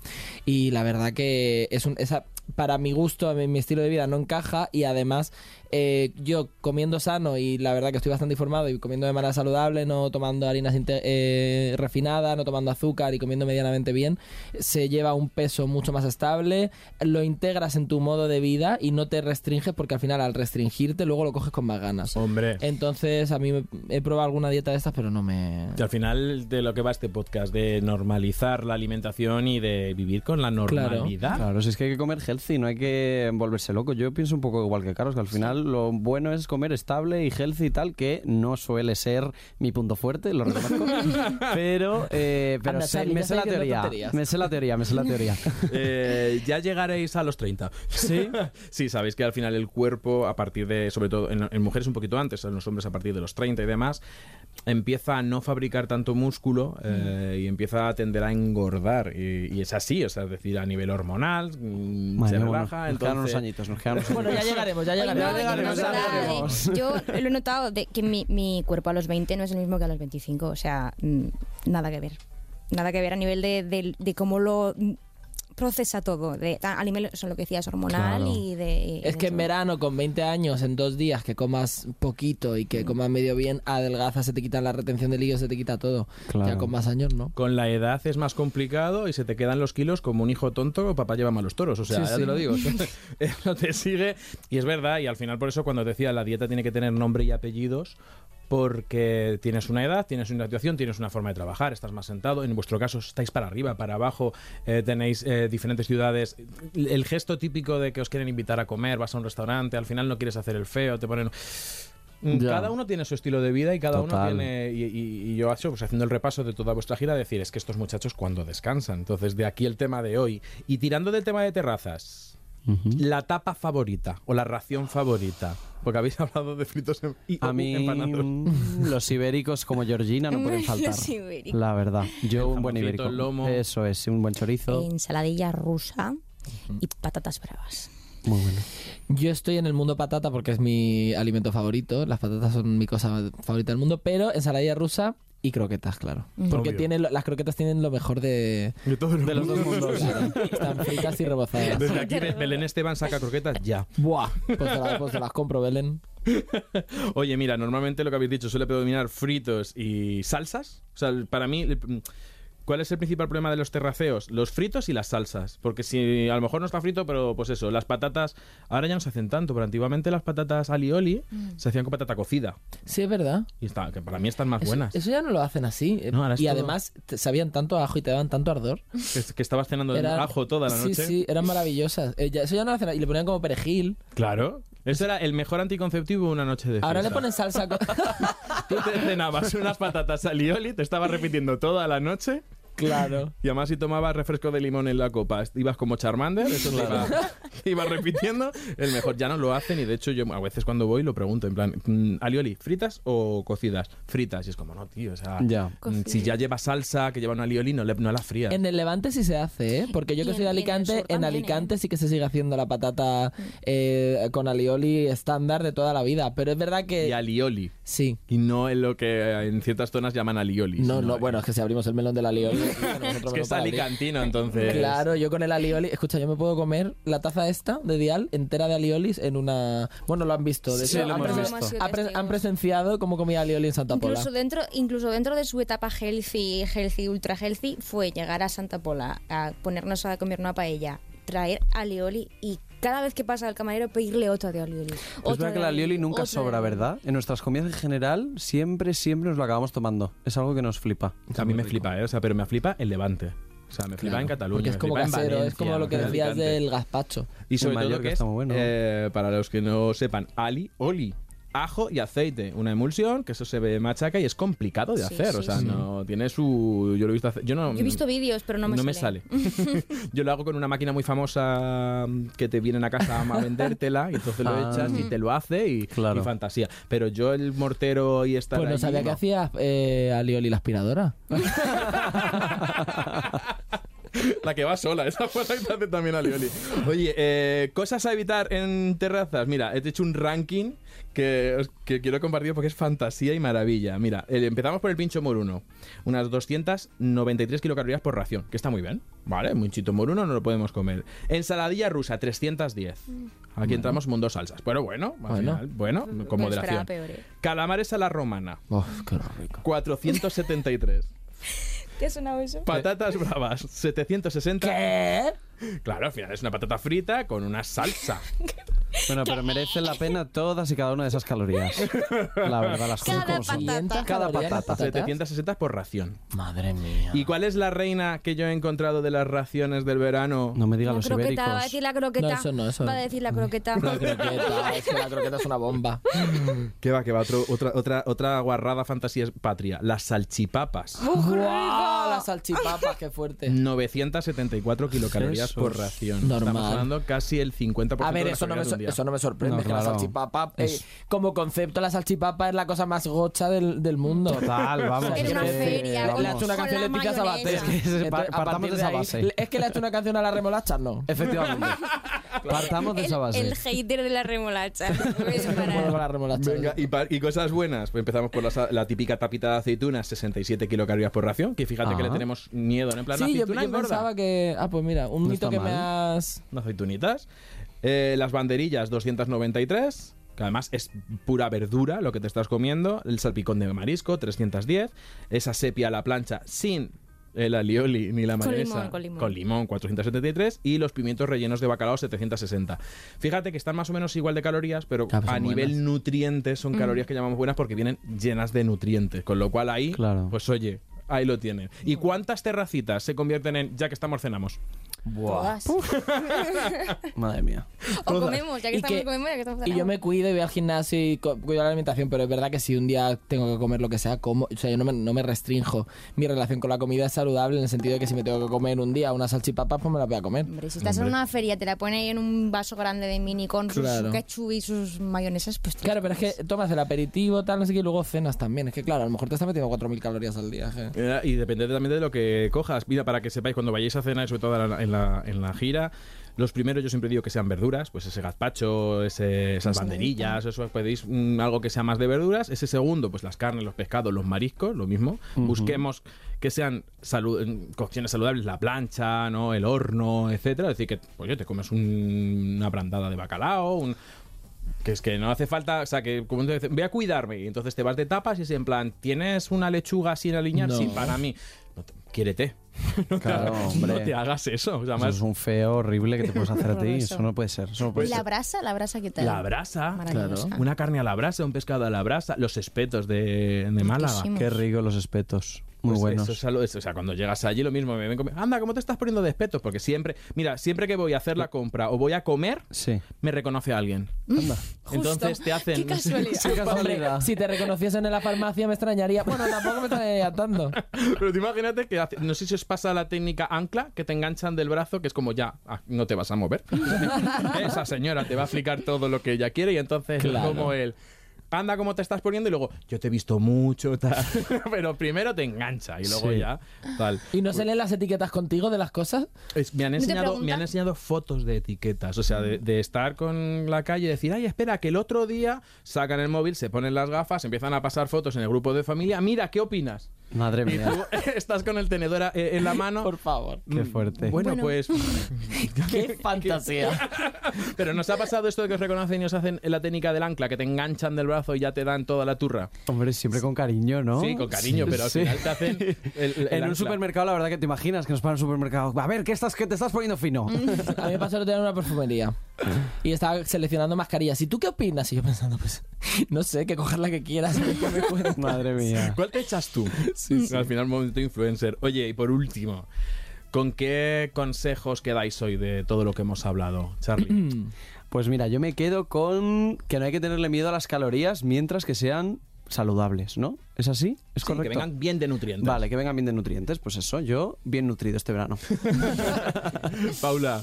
Speaker 5: Y la verdad que es un, esa, para mi gusto, a mi, mi estilo de vida no encaja y además eh, yo comiendo sano y la verdad que estoy bastante informado y comiendo de manera saludable, no tomando harinas eh, refinadas, no tomando azúcar y comiendo medianamente bien, se lleva un peso mucho más estable, lo integras en tu modo de vida y no te restringes porque al final al restringirte luego lo coges con más ganas.
Speaker 2: Hombre.
Speaker 5: Entonces, a mí me- he probado alguna dieta de estas, pero no me.
Speaker 2: Y al final de lo que va este podcast, de normalizar la alimentación y de vivir con la normalidad.
Speaker 4: Claro, si es que hay que comer healthy, no hay que volverse loco. Yo pienso un poco igual que Carlos, que al final lo bueno es comer estable y healthy y tal, que no suele ser mi punto fuerte, lo reconozco. *laughs* pero eh, pero
Speaker 5: Anda,
Speaker 4: sé-
Speaker 5: Charlie,
Speaker 4: me
Speaker 5: ya
Speaker 4: sé la teoría. Me sé la teoría, me sé la teoría. *laughs*
Speaker 2: Eh, ya llegaréis a los 30.
Speaker 4: ¿Sí? *laughs*
Speaker 2: sí, sabéis que al final el cuerpo, a partir de, sobre todo en, en mujeres un poquito antes, en los hombres a partir de los 30 y demás, empieza a no fabricar tanto músculo eh, y empieza a tender a engordar. Y, y es así, o sea, es decir, a nivel hormonal,
Speaker 4: Bueno, nos quedan unos
Speaker 2: entonces,
Speaker 4: añitos, nos quedan unos
Speaker 5: Bueno, ya llegaremos, ya
Speaker 6: Oye,
Speaker 5: llegaremos.
Speaker 6: no, yo
Speaker 4: llegaremos,
Speaker 6: no
Speaker 4: ya
Speaker 6: sé nada,
Speaker 4: llegaremos.
Speaker 6: Yo lo he notado de que mi, mi cuerpo a los 20 no es el mismo que a los 25. O sea, mm, nada que ver. Nada que ver a nivel de, de- de cómo lo procesa todo. De, a nivel, eso lo que decías, hormonal
Speaker 4: Claro.
Speaker 6: y de... y
Speaker 5: Es
Speaker 6: de
Speaker 5: que en verano, con 20 años, en dos días, que comas poquito y que comas medio bien, adelgazas, se te quita la retención de líquidos, se te quita todo.
Speaker 4: Claro.
Speaker 5: Ya con más años, ¿no?
Speaker 2: Con la edad es más complicado y se te quedan los kilos como un hijo tonto o papá lleva malos toros. O sea,
Speaker 5: Sí,
Speaker 2: ya
Speaker 5: sí.
Speaker 2: te lo digo. Eso *laughs* *laughs* te sigue. Y es verdad, y al final por eso cuando te decía la dieta tiene que tener nombre y apellidos porque tienes una edad, tienes una situación, tienes una forma de trabajar, estás más sentado. En vuestro caso estáis para arriba, para abajo, eh, tenéis eh, diferentes ciudades. El gesto típico de que os quieren invitar a comer, vas a un restaurante, al final no quieres hacer el feo, te ponen... Mm,
Speaker 4: Ya.
Speaker 2: Cada uno tiene su estilo de vida y cada uno tiene. Y, y- y yo, hecho, pues haciendo el repaso de toda vuestra gira, decir es que estos muchachos cuando descansan. Entonces, de aquí el tema de hoy. Y tirando del tema de terrazas, La tapa favorita o la ración favorita. Porque habéis *laughs* hablado de fritos en- y
Speaker 4: A mí
Speaker 2: empanados.
Speaker 4: mm, los ibéricos como Georgina no pueden *laughs*
Speaker 6: Los
Speaker 4: faltar.
Speaker 6: ibéricos.
Speaker 4: La verdad. Yo un buen ibérico.
Speaker 2: lomo.
Speaker 4: Eso es, un buen chorizo.
Speaker 6: Ensaladilla rusa y patatas bravas.
Speaker 4: Muy bueno.
Speaker 5: Yo estoy en el mundo patata porque es mi alimento favorito. Las patatas son mi cosa favorita del mundo, pero ensaladilla rusa y croquetas, claro. Porque
Speaker 2: Obvio.
Speaker 5: tiene lo- las croquetas tienen lo mejor de,
Speaker 2: De, todo el
Speaker 5: de los dos
Speaker 2: mundo.
Speaker 5: mundos. Claro. Están fritas y rebozadas.
Speaker 2: Desde aquí, *laughs* Be- Belén Esteban saca croquetas ya.
Speaker 5: Buah, pues te, la- pues te las compro, Belén. *laughs*
Speaker 2: Oye, mira, normalmente lo que habéis dicho suele predominar fritos y salsas. O sea, el- para mí, el- ¿cuál es el principal problema de los terraceos? Los fritos y las salsas. Porque si a lo mejor no está frito, pero pues eso, las patatas ahora ya no se hacen tanto, pero antiguamente las patatas alioli se hacían con patata cocida.
Speaker 5: Sí, es verdad.
Speaker 2: Y está, que para mí están más
Speaker 5: Eso,
Speaker 2: buenas.
Speaker 5: eso ya no lo hacen así. eh,
Speaker 2: No,
Speaker 5: y
Speaker 2: todo-
Speaker 5: además sabían tanto ajo y te daban tanto ardor.
Speaker 2: Que, que estabas cenando
Speaker 5: Eran-
Speaker 2: ajo toda la noche.
Speaker 5: Sí, sí, eran maravillosas. Eh, ya- eso ya no lo hacen. Y le ponían como perejil.
Speaker 2: Claro. Eso era el mejor anticonceptivo de una noche de fiesta.
Speaker 5: Ahora le ponen salsa. con- *laughs*
Speaker 2: Tú te cenabas unas patatas alioli, te estabas repitiendo toda la noche
Speaker 5: Claro.
Speaker 2: Y además si tomabas refresco de limón en la copa, ibas como Charmander, eso *laughs* iba, repitiendo, el mejor ya no lo hacen y de hecho yo a veces cuando voy lo pregunto, en plan, mm, alioli, ¿fritas o cocidas? Fritas. Y es como, no, tío, o sea,
Speaker 4: Ya.
Speaker 2: mm, si ya lleva salsa, que lleva un alioli, no, le, no la frías.
Speaker 5: En el Levante sí se hace, ¿eh? Porque yo que soy de Alicante, en,
Speaker 6: también,
Speaker 5: Alicante
Speaker 6: ¿eh?
Speaker 5: sí que se sigue haciendo la patata eh, con alioli estándar de toda la vida. Pero es verdad que...
Speaker 2: Y alioli.
Speaker 5: Sí.
Speaker 2: Y no en lo que en ciertas zonas llaman alioli.
Speaker 5: No, no, bueno, es que si abrimos el melón del alioli... *laughs*
Speaker 2: Es que es alicantino, entonces.
Speaker 5: Claro, yo con el alioli, escucha, yo me puedo comer la taza esta de Dial entera de aliolis en una... Bueno, lo han visto, de
Speaker 4: Sí,
Speaker 5: hecho,
Speaker 4: lo
Speaker 5: han,
Speaker 4: hemos visto.
Speaker 5: ha pre- han presenciado cómo comía alioli en Santa Pola.
Speaker 6: Incluso dentro, incluso dentro de su etapa healthy, healthy, ultra healthy, fue llegar a Santa Pola a ponernos a comer una paella, traer alioli y cada vez que pasa el camarero pedirle otra de alioli.
Speaker 4: Es
Speaker 6: otra
Speaker 4: verdad
Speaker 6: de
Speaker 4: que la alioli nunca sobra. ¿verdad? En nuestras comidas en general, siempre, siempre nos lo acabamos tomando. Es algo que nos flipa.
Speaker 2: A mí me flipa, ¿eh? O sea, pero me flipa en Levante. O sea, me flipa en Cataluña.
Speaker 5: Porque es como casero, es
Speaker 2: Valencia,
Speaker 5: como lo que decías del gazpacho.
Speaker 2: Y sobre todo que es,
Speaker 4: está muy bueno.
Speaker 2: eh, para los que no sepan, ali, oli, ajo y aceite. Una emulsión, que eso se ve machaca y es complicado de
Speaker 6: Sí,
Speaker 2: hacer.
Speaker 6: sí,
Speaker 2: o sea,
Speaker 6: sí.
Speaker 2: no tiene su... Yo lo he visto hacer... Yo, no,
Speaker 6: Yo he visto vídeos, pero no me
Speaker 2: sale.
Speaker 6: sale. *laughs*
Speaker 2: Yo lo hago con una máquina muy famosa mm, que te vienen a casa a vendértela y entonces lo
Speaker 4: Ah.
Speaker 2: echas y te lo hace y,
Speaker 4: Claro.
Speaker 2: y fantasía. Pero yo el mortero y estar
Speaker 5: Pues no
Speaker 2: allí,
Speaker 5: sabía que hacías eh, alioli la aspiradora. *laughs*
Speaker 2: La que va sola, *laughs* esa fue la que hace también alioli. Oye, eh, cosas a evitar en terrazas. Mira, he hecho un ranking que, que quiero compartir porque es fantasía y maravilla. Mira, eh, empezamos por el pincho moruno. Unas 293 kilocalorías por ración, que está muy bien. Vale, un chito moruno no lo podemos comer. Ensaladilla rusa, 310. Aquí entramos mundo salsas. Pero bueno, al
Speaker 5: Bueno.
Speaker 2: final, bueno, con
Speaker 6: Me
Speaker 2: moderación.
Speaker 6: peor, ¿eh?
Speaker 2: Calamares a la romana,
Speaker 5: Uf, qué rico.
Speaker 2: 473.
Speaker 6: ¿Te ha sonado eso?
Speaker 2: Patatas bravas, 760.
Speaker 5: ¿Qué?
Speaker 2: Claro, al final es una patata frita con una salsa. *laughs*
Speaker 4: Bueno, pero merece la pena todas y cada una de esas calorías. La verdad, las cosas
Speaker 6: Cada
Speaker 4: como son.
Speaker 6: patata.
Speaker 4: Cada patata.
Speaker 5: patatas?
Speaker 2: 760 por ración.
Speaker 5: Madre mía.
Speaker 2: ¿Y cuál es la reina que yo he encontrado de las raciones del verano?
Speaker 4: No me diga
Speaker 6: La
Speaker 4: los
Speaker 6: croqueta,
Speaker 4: ibéricos.
Speaker 6: va a decir la croqueta.
Speaker 5: No, eso no, eso
Speaker 6: Va a
Speaker 5: no.
Speaker 6: decir la croqueta.
Speaker 5: La croqueta, es que la croqueta es una bomba. *laughs*
Speaker 2: ¿Qué va, que va? Otro- otra, otra, otra guarrada fantasía patria. Las salchipapas.
Speaker 5: ¡Guau! Las salchipapas, qué fuerte.
Speaker 2: 974 kilocalorías Por ración.
Speaker 5: Normal.
Speaker 2: Estamos hablando casi el 50%
Speaker 5: A ver,
Speaker 2: de
Speaker 5: eso no, me, so- eso no me sorprende.
Speaker 4: No,
Speaker 5: que la
Speaker 4: claro.
Speaker 5: salchipapa, eh,
Speaker 4: Es-
Speaker 5: como concepto, la salchipapa es la cosa más gocha del, del mundo.
Speaker 4: Total, *laughs* vamos.
Speaker 6: En
Speaker 4: es
Speaker 6: una
Speaker 4: que-
Speaker 6: feria,
Speaker 5: Le-
Speaker 6: con-
Speaker 5: le ha hecho una canción
Speaker 6: la
Speaker 5: Leticia Sabater.
Speaker 4: Es que
Speaker 5: Entonces, a
Speaker 4: partamos de
Speaker 5: de
Speaker 4: esa
Speaker 5: ahí-
Speaker 4: base. *laughs*
Speaker 5: Es que le ha hecho una canción a la remolacha, no.
Speaker 4: Efectivamente. *laughs* Partamos de esa base.
Speaker 6: El, hater de la remolacha.
Speaker 5: La remolacha.
Speaker 2: Venga, y, pa- y cosas buenas. Pues empezamos por la, la típica tapita de aceitunas, 67 kilocalorías por ración. Que fíjate que le tenemos miedo, ¿no? En plan, la
Speaker 5: Sí, yo,
Speaker 2: aceituna
Speaker 5: yo pensaba que... Ah, pues mira, un
Speaker 4: Está
Speaker 5: que me
Speaker 4: mal.
Speaker 5: has...
Speaker 2: unas aceitunitas. Eh, las banderillas, 293. Que además es pura verdura lo que te estás comiendo. El salpicón de marisco, 310. Esa sepia a la plancha sin el alioli ni la
Speaker 6: Con
Speaker 2: mayonesa.
Speaker 6: limón, con limón.
Speaker 2: limón, 473. Y los pimientos rellenos de bacalao, 760. Fíjate que están más o menos igual de calorías, pero a nivel
Speaker 5: buenas.
Speaker 2: nutrientes son calorías que llamamos buenas porque vienen llenas de nutrientes. Con lo cual ahí,
Speaker 4: Claro.
Speaker 2: pues oye, ahí lo tienen. ¿Y cuántas terracitas se convierten en ya que estamos cenamos?
Speaker 6: Todas. *laughs*
Speaker 4: Madre mía.
Speaker 6: O comemos, ya que
Speaker 5: Y
Speaker 6: estamos
Speaker 5: que-
Speaker 6: comemos, ya que estamos
Speaker 5: Y yo me cuido y voy al gimnasio y cuido la alimentación, pero es verdad que si un día tengo que comer lo que sea, como, o sea, yo no me, no me restrinjo. Mi relación con la comida es saludable en el sentido de que si me tengo que comer un día una salchipapa, pues me la voy a comer.
Speaker 6: Hombre, si estás en una feria, te la pone ahí en un vaso grande de mini con sus
Speaker 5: Claro.
Speaker 6: ketchup y sus mayonesas, pues
Speaker 5: Claro, pero es que tomas el aperitivo, tal, no sé qué, y luego cenas también. Es que claro, a lo mejor te estás metiendo 4.000 calorías al día.
Speaker 2: Eh, Y depende también de lo que cojas. Mira, para que sepáis, cuando vayáis a cenar, sobre todo en la, la, en la gira, los primeros yo siempre digo que sean verduras, pues ese gazpacho, ese- esas banderillas, eso pedís mm, algo que sea más de verduras. Ese segundo, pues las carnes, los pescados, los mariscos, lo mismo. Busquemos que sean cocciones saludables, la plancha, ¿no? el horno, etcétera. Es decir, que pues, oye, te comes un- una brandada de bacalao, un, que es que no hace falta, o sea, que como te dicen, voy a cuidarme y entonces te vas de tapas y es en plan, ¿tienes una lechuga sin alinear?
Speaker 5: No.
Speaker 2: Sí, para mí. No te- quiérete. *laughs* No te,
Speaker 4: Claro,
Speaker 2: hagas-
Speaker 4: hombre.
Speaker 2: no te hagas eso. O sea,
Speaker 4: Eso es un feo horrible que te puedes hacer a ti. *laughs* Eso no puede ser. Eso no puede
Speaker 6: la
Speaker 4: ser.
Speaker 6: brasa, la brasa, ¿qué tal?
Speaker 2: la brasa, una carne a la brasa, un pescado a la brasa, los espetos de, de Málaga.
Speaker 4: Qué rico los espetos. Muy
Speaker 2: Pues
Speaker 4: buenos.
Speaker 2: eso es o sea, cuando llegas allí lo mismo, me ven como, anda, ¿cómo te estás poniendo de espetos? Porque siempre, mira, siempre que voy a hacer la compra o voy a comer,
Speaker 4: Sí.
Speaker 2: me reconoce alguien.
Speaker 4: Anda.
Speaker 2: Entonces te hacen...
Speaker 6: Qué *laughs*
Speaker 2: no sé,
Speaker 6: casualidad.
Speaker 4: Qué casualidad.
Speaker 5: Hombre, si te reconociesen en la farmacia me extrañaría. Bueno, tampoco me extrañaría tanto. *laughs*
Speaker 2: Pero tú imagínate que hace- no sé si os pasa la técnica ancla, que te enganchan del brazo, que es como ya, ah, no te vas a mover. *laughs* Esa señora te va a explicar todo lo que ella quiere y entonces
Speaker 5: Claro.
Speaker 2: como él. Anda, cómo te estás poniendo y luego, yo te he visto mucho, *laughs* tal. *laughs* Pero primero te engancha y luego
Speaker 4: Sí.
Speaker 2: ya, tal.
Speaker 5: ¿Y no se leen las etiquetas contigo de las cosas?
Speaker 2: Es- me, han enseñado, me han enseñado fotos de etiquetas, o sea, de, de estar con la calle y decir, ay, espera, que el otro día sacan el móvil, se ponen las gafas, empiezan a pasar fotos en el grupo de familia, mira, ¿qué opinas?
Speaker 4: Madre
Speaker 2: Y
Speaker 4: mía.
Speaker 2: tú *laughs* estás con el tenedor eh, en la mano.
Speaker 5: Por favor.
Speaker 4: Qué fuerte.
Speaker 2: Bueno,
Speaker 6: Bueno.
Speaker 2: pues.
Speaker 5: Qué fantasía.
Speaker 2: Pero ¿nos ha pasado esto de que os reconocen y os hacen la técnica del ancla, que te enganchan del brazo y ya te dan toda la turra?
Speaker 4: Hombre, siempre con cariño, ¿no?
Speaker 2: Sí, con cariño, pero al
Speaker 4: Sí.
Speaker 2: final te hacen. el- *laughs* el
Speaker 4: en un supermercado, la verdad que te imaginas que nos paran un supermercado. A ver, ¿qué estás, que te estás poniendo fino? *laughs*
Speaker 5: A mí me pasó el otro día en una perfumería. Y estaba seleccionando mascarillas. ¿Y tú qué opinas? Y yo pensando, pues, no sé, que coger la que quieras. que me cuentes. *laughs*
Speaker 4: Madre mía.
Speaker 2: ¿Cuál te echas tú? Al final, momento influencer. Oye, y por último, ¿con qué consejos quedáis hoy de todo lo que hemos hablado, Charlie? *clears throat*
Speaker 4: Pues mira, yo me quedo con que no hay que tenerle miedo a las calorías mientras que sean saludables, ¿no? ¿Es así? ¿Es
Speaker 2: Sí,
Speaker 4: correcto?
Speaker 2: que vengan bien de nutrientes.
Speaker 4: Vale, que vengan bien de nutrientes. Pues eso, yo bien nutrido este verano. *laughs*
Speaker 2: Paula.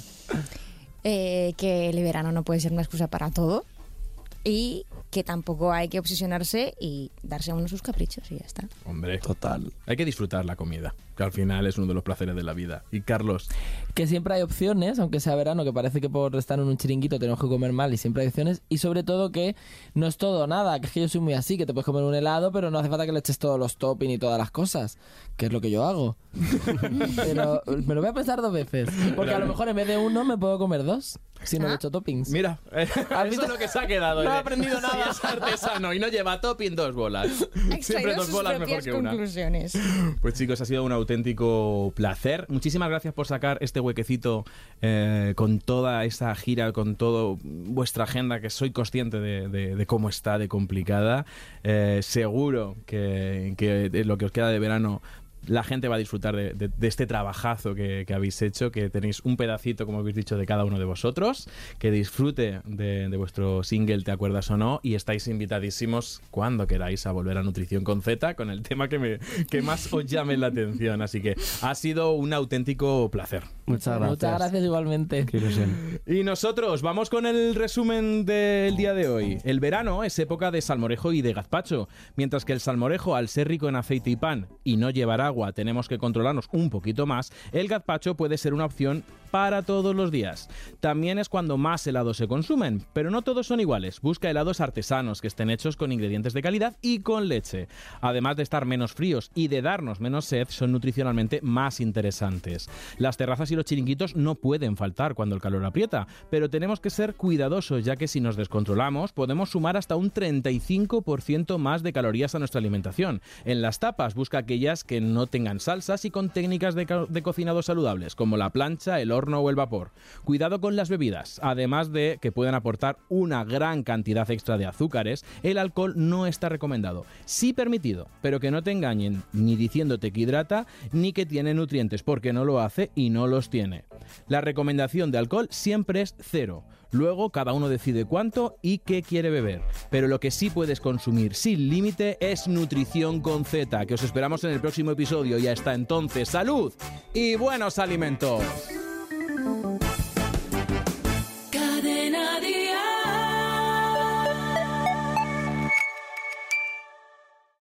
Speaker 6: Eh, que el verano no puede ser una excusa para todo y que tampoco hay que obsesionarse y darse a uno sus caprichos y ya está.
Speaker 2: Hombre,
Speaker 4: Total.
Speaker 2: hay que disfrutar la comida, que al final es uno de los placeres de la vida. Y Carlos,
Speaker 5: que siempre hay opciones, aunque sea verano, que parece que por estar en un chiringuito tenemos que comer mal y siempre hay opciones. Y sobre todo que no es todo nada, que es que yo soy muy así, que te puedes comer un helado, pero no hace falta que le eches todos los toppings y todas las cosas, que es lo que yo hago. *laughs* pero me lo voy a pensar dos veces, porque a lo mejor en vez de uno me puedo comer dos, si no le echo toppings.
Speaker 2: mira, eh, eso
Speaker 5: visto?
Speaker 2: es lo que se ha quedado.
Speaker 5: No he aprendido nada.
Speaker 2: es artesano y no lleva topping, dos bolas. Siempre dos bolas mejor que una.
Speaker 6: conclusiones.
Speaker 2: Pues chicos, ha sido un auténtico placer. Muchísimas gracias por sacar este huequecito eh, con toda esa gira, con toda vuestra agenda, que soy consciente de, cómo está de complicada. Eh, seguro que, que lo que os queda de verano la gente va a disfrutar de, de- de este trabajazo que, que habéis hecho, que tenéis un pedacito, como habéis dicho, de cada uno de vosotros, que disfrute de, de vuestro single, ¿te acuerdas o no? Y estáis invitadísimos cuando queráis a volver a Nutrición con Z, con el tema que, me, que más os llame la atención. Así que ha sido un auténtico placer.
Speaker 4: Muchas gracias.
Speaker 5: Muchas gracias igualmente.
Speaker 4: Qué.
Speaker 2: Y nosotros vamos con el resumen del día de hoy. El verano es época de salmorejo y de gazpacho, mientras que el salmorejo, al ser rico en aceite y pan y no llevar tenemos que controlarnos un poquito más, el gazpacho puede ser una opción para todos los días. También es cuando más helados se consumen, pero no todos son iguales. Busca helados artesanos que estén hechos con ingredientes de calidad y con leche. Además de estar menos fríos y de darnos menos sed, son nutricionalmente más interesantes. Las terrazas y los chiringuitos no pueden faltar cuando el calor aprieta, pero tenemos que ser cuidadosos ya que si nos descontrolamos podemos sumar hasta un 35% más de calorías a nuestra alimentación. En las tapas busca aquellas que no tengan salsas y con técnicas de, co- cocinado saludables como la plancha, el horno o el vapor. Cuidado con las bebidas, además de que pueden aportar una gran cantidad extra de azúcares, el alcohol no está recomendado. Sí permitido, pero que no te engañen ni diciéndote que hidrata ni que tiene nutrientes, porque no lo hace y no los tiene. La recomendación de alcohol siempre es cero. Luego cada uno decide cuánto y qué quiere beber. Pero lo que sí puedes consumir sin límite es nutrición con Z, que os esperamos en el próximo episodio y hasta entonces salud y buenos alimentos.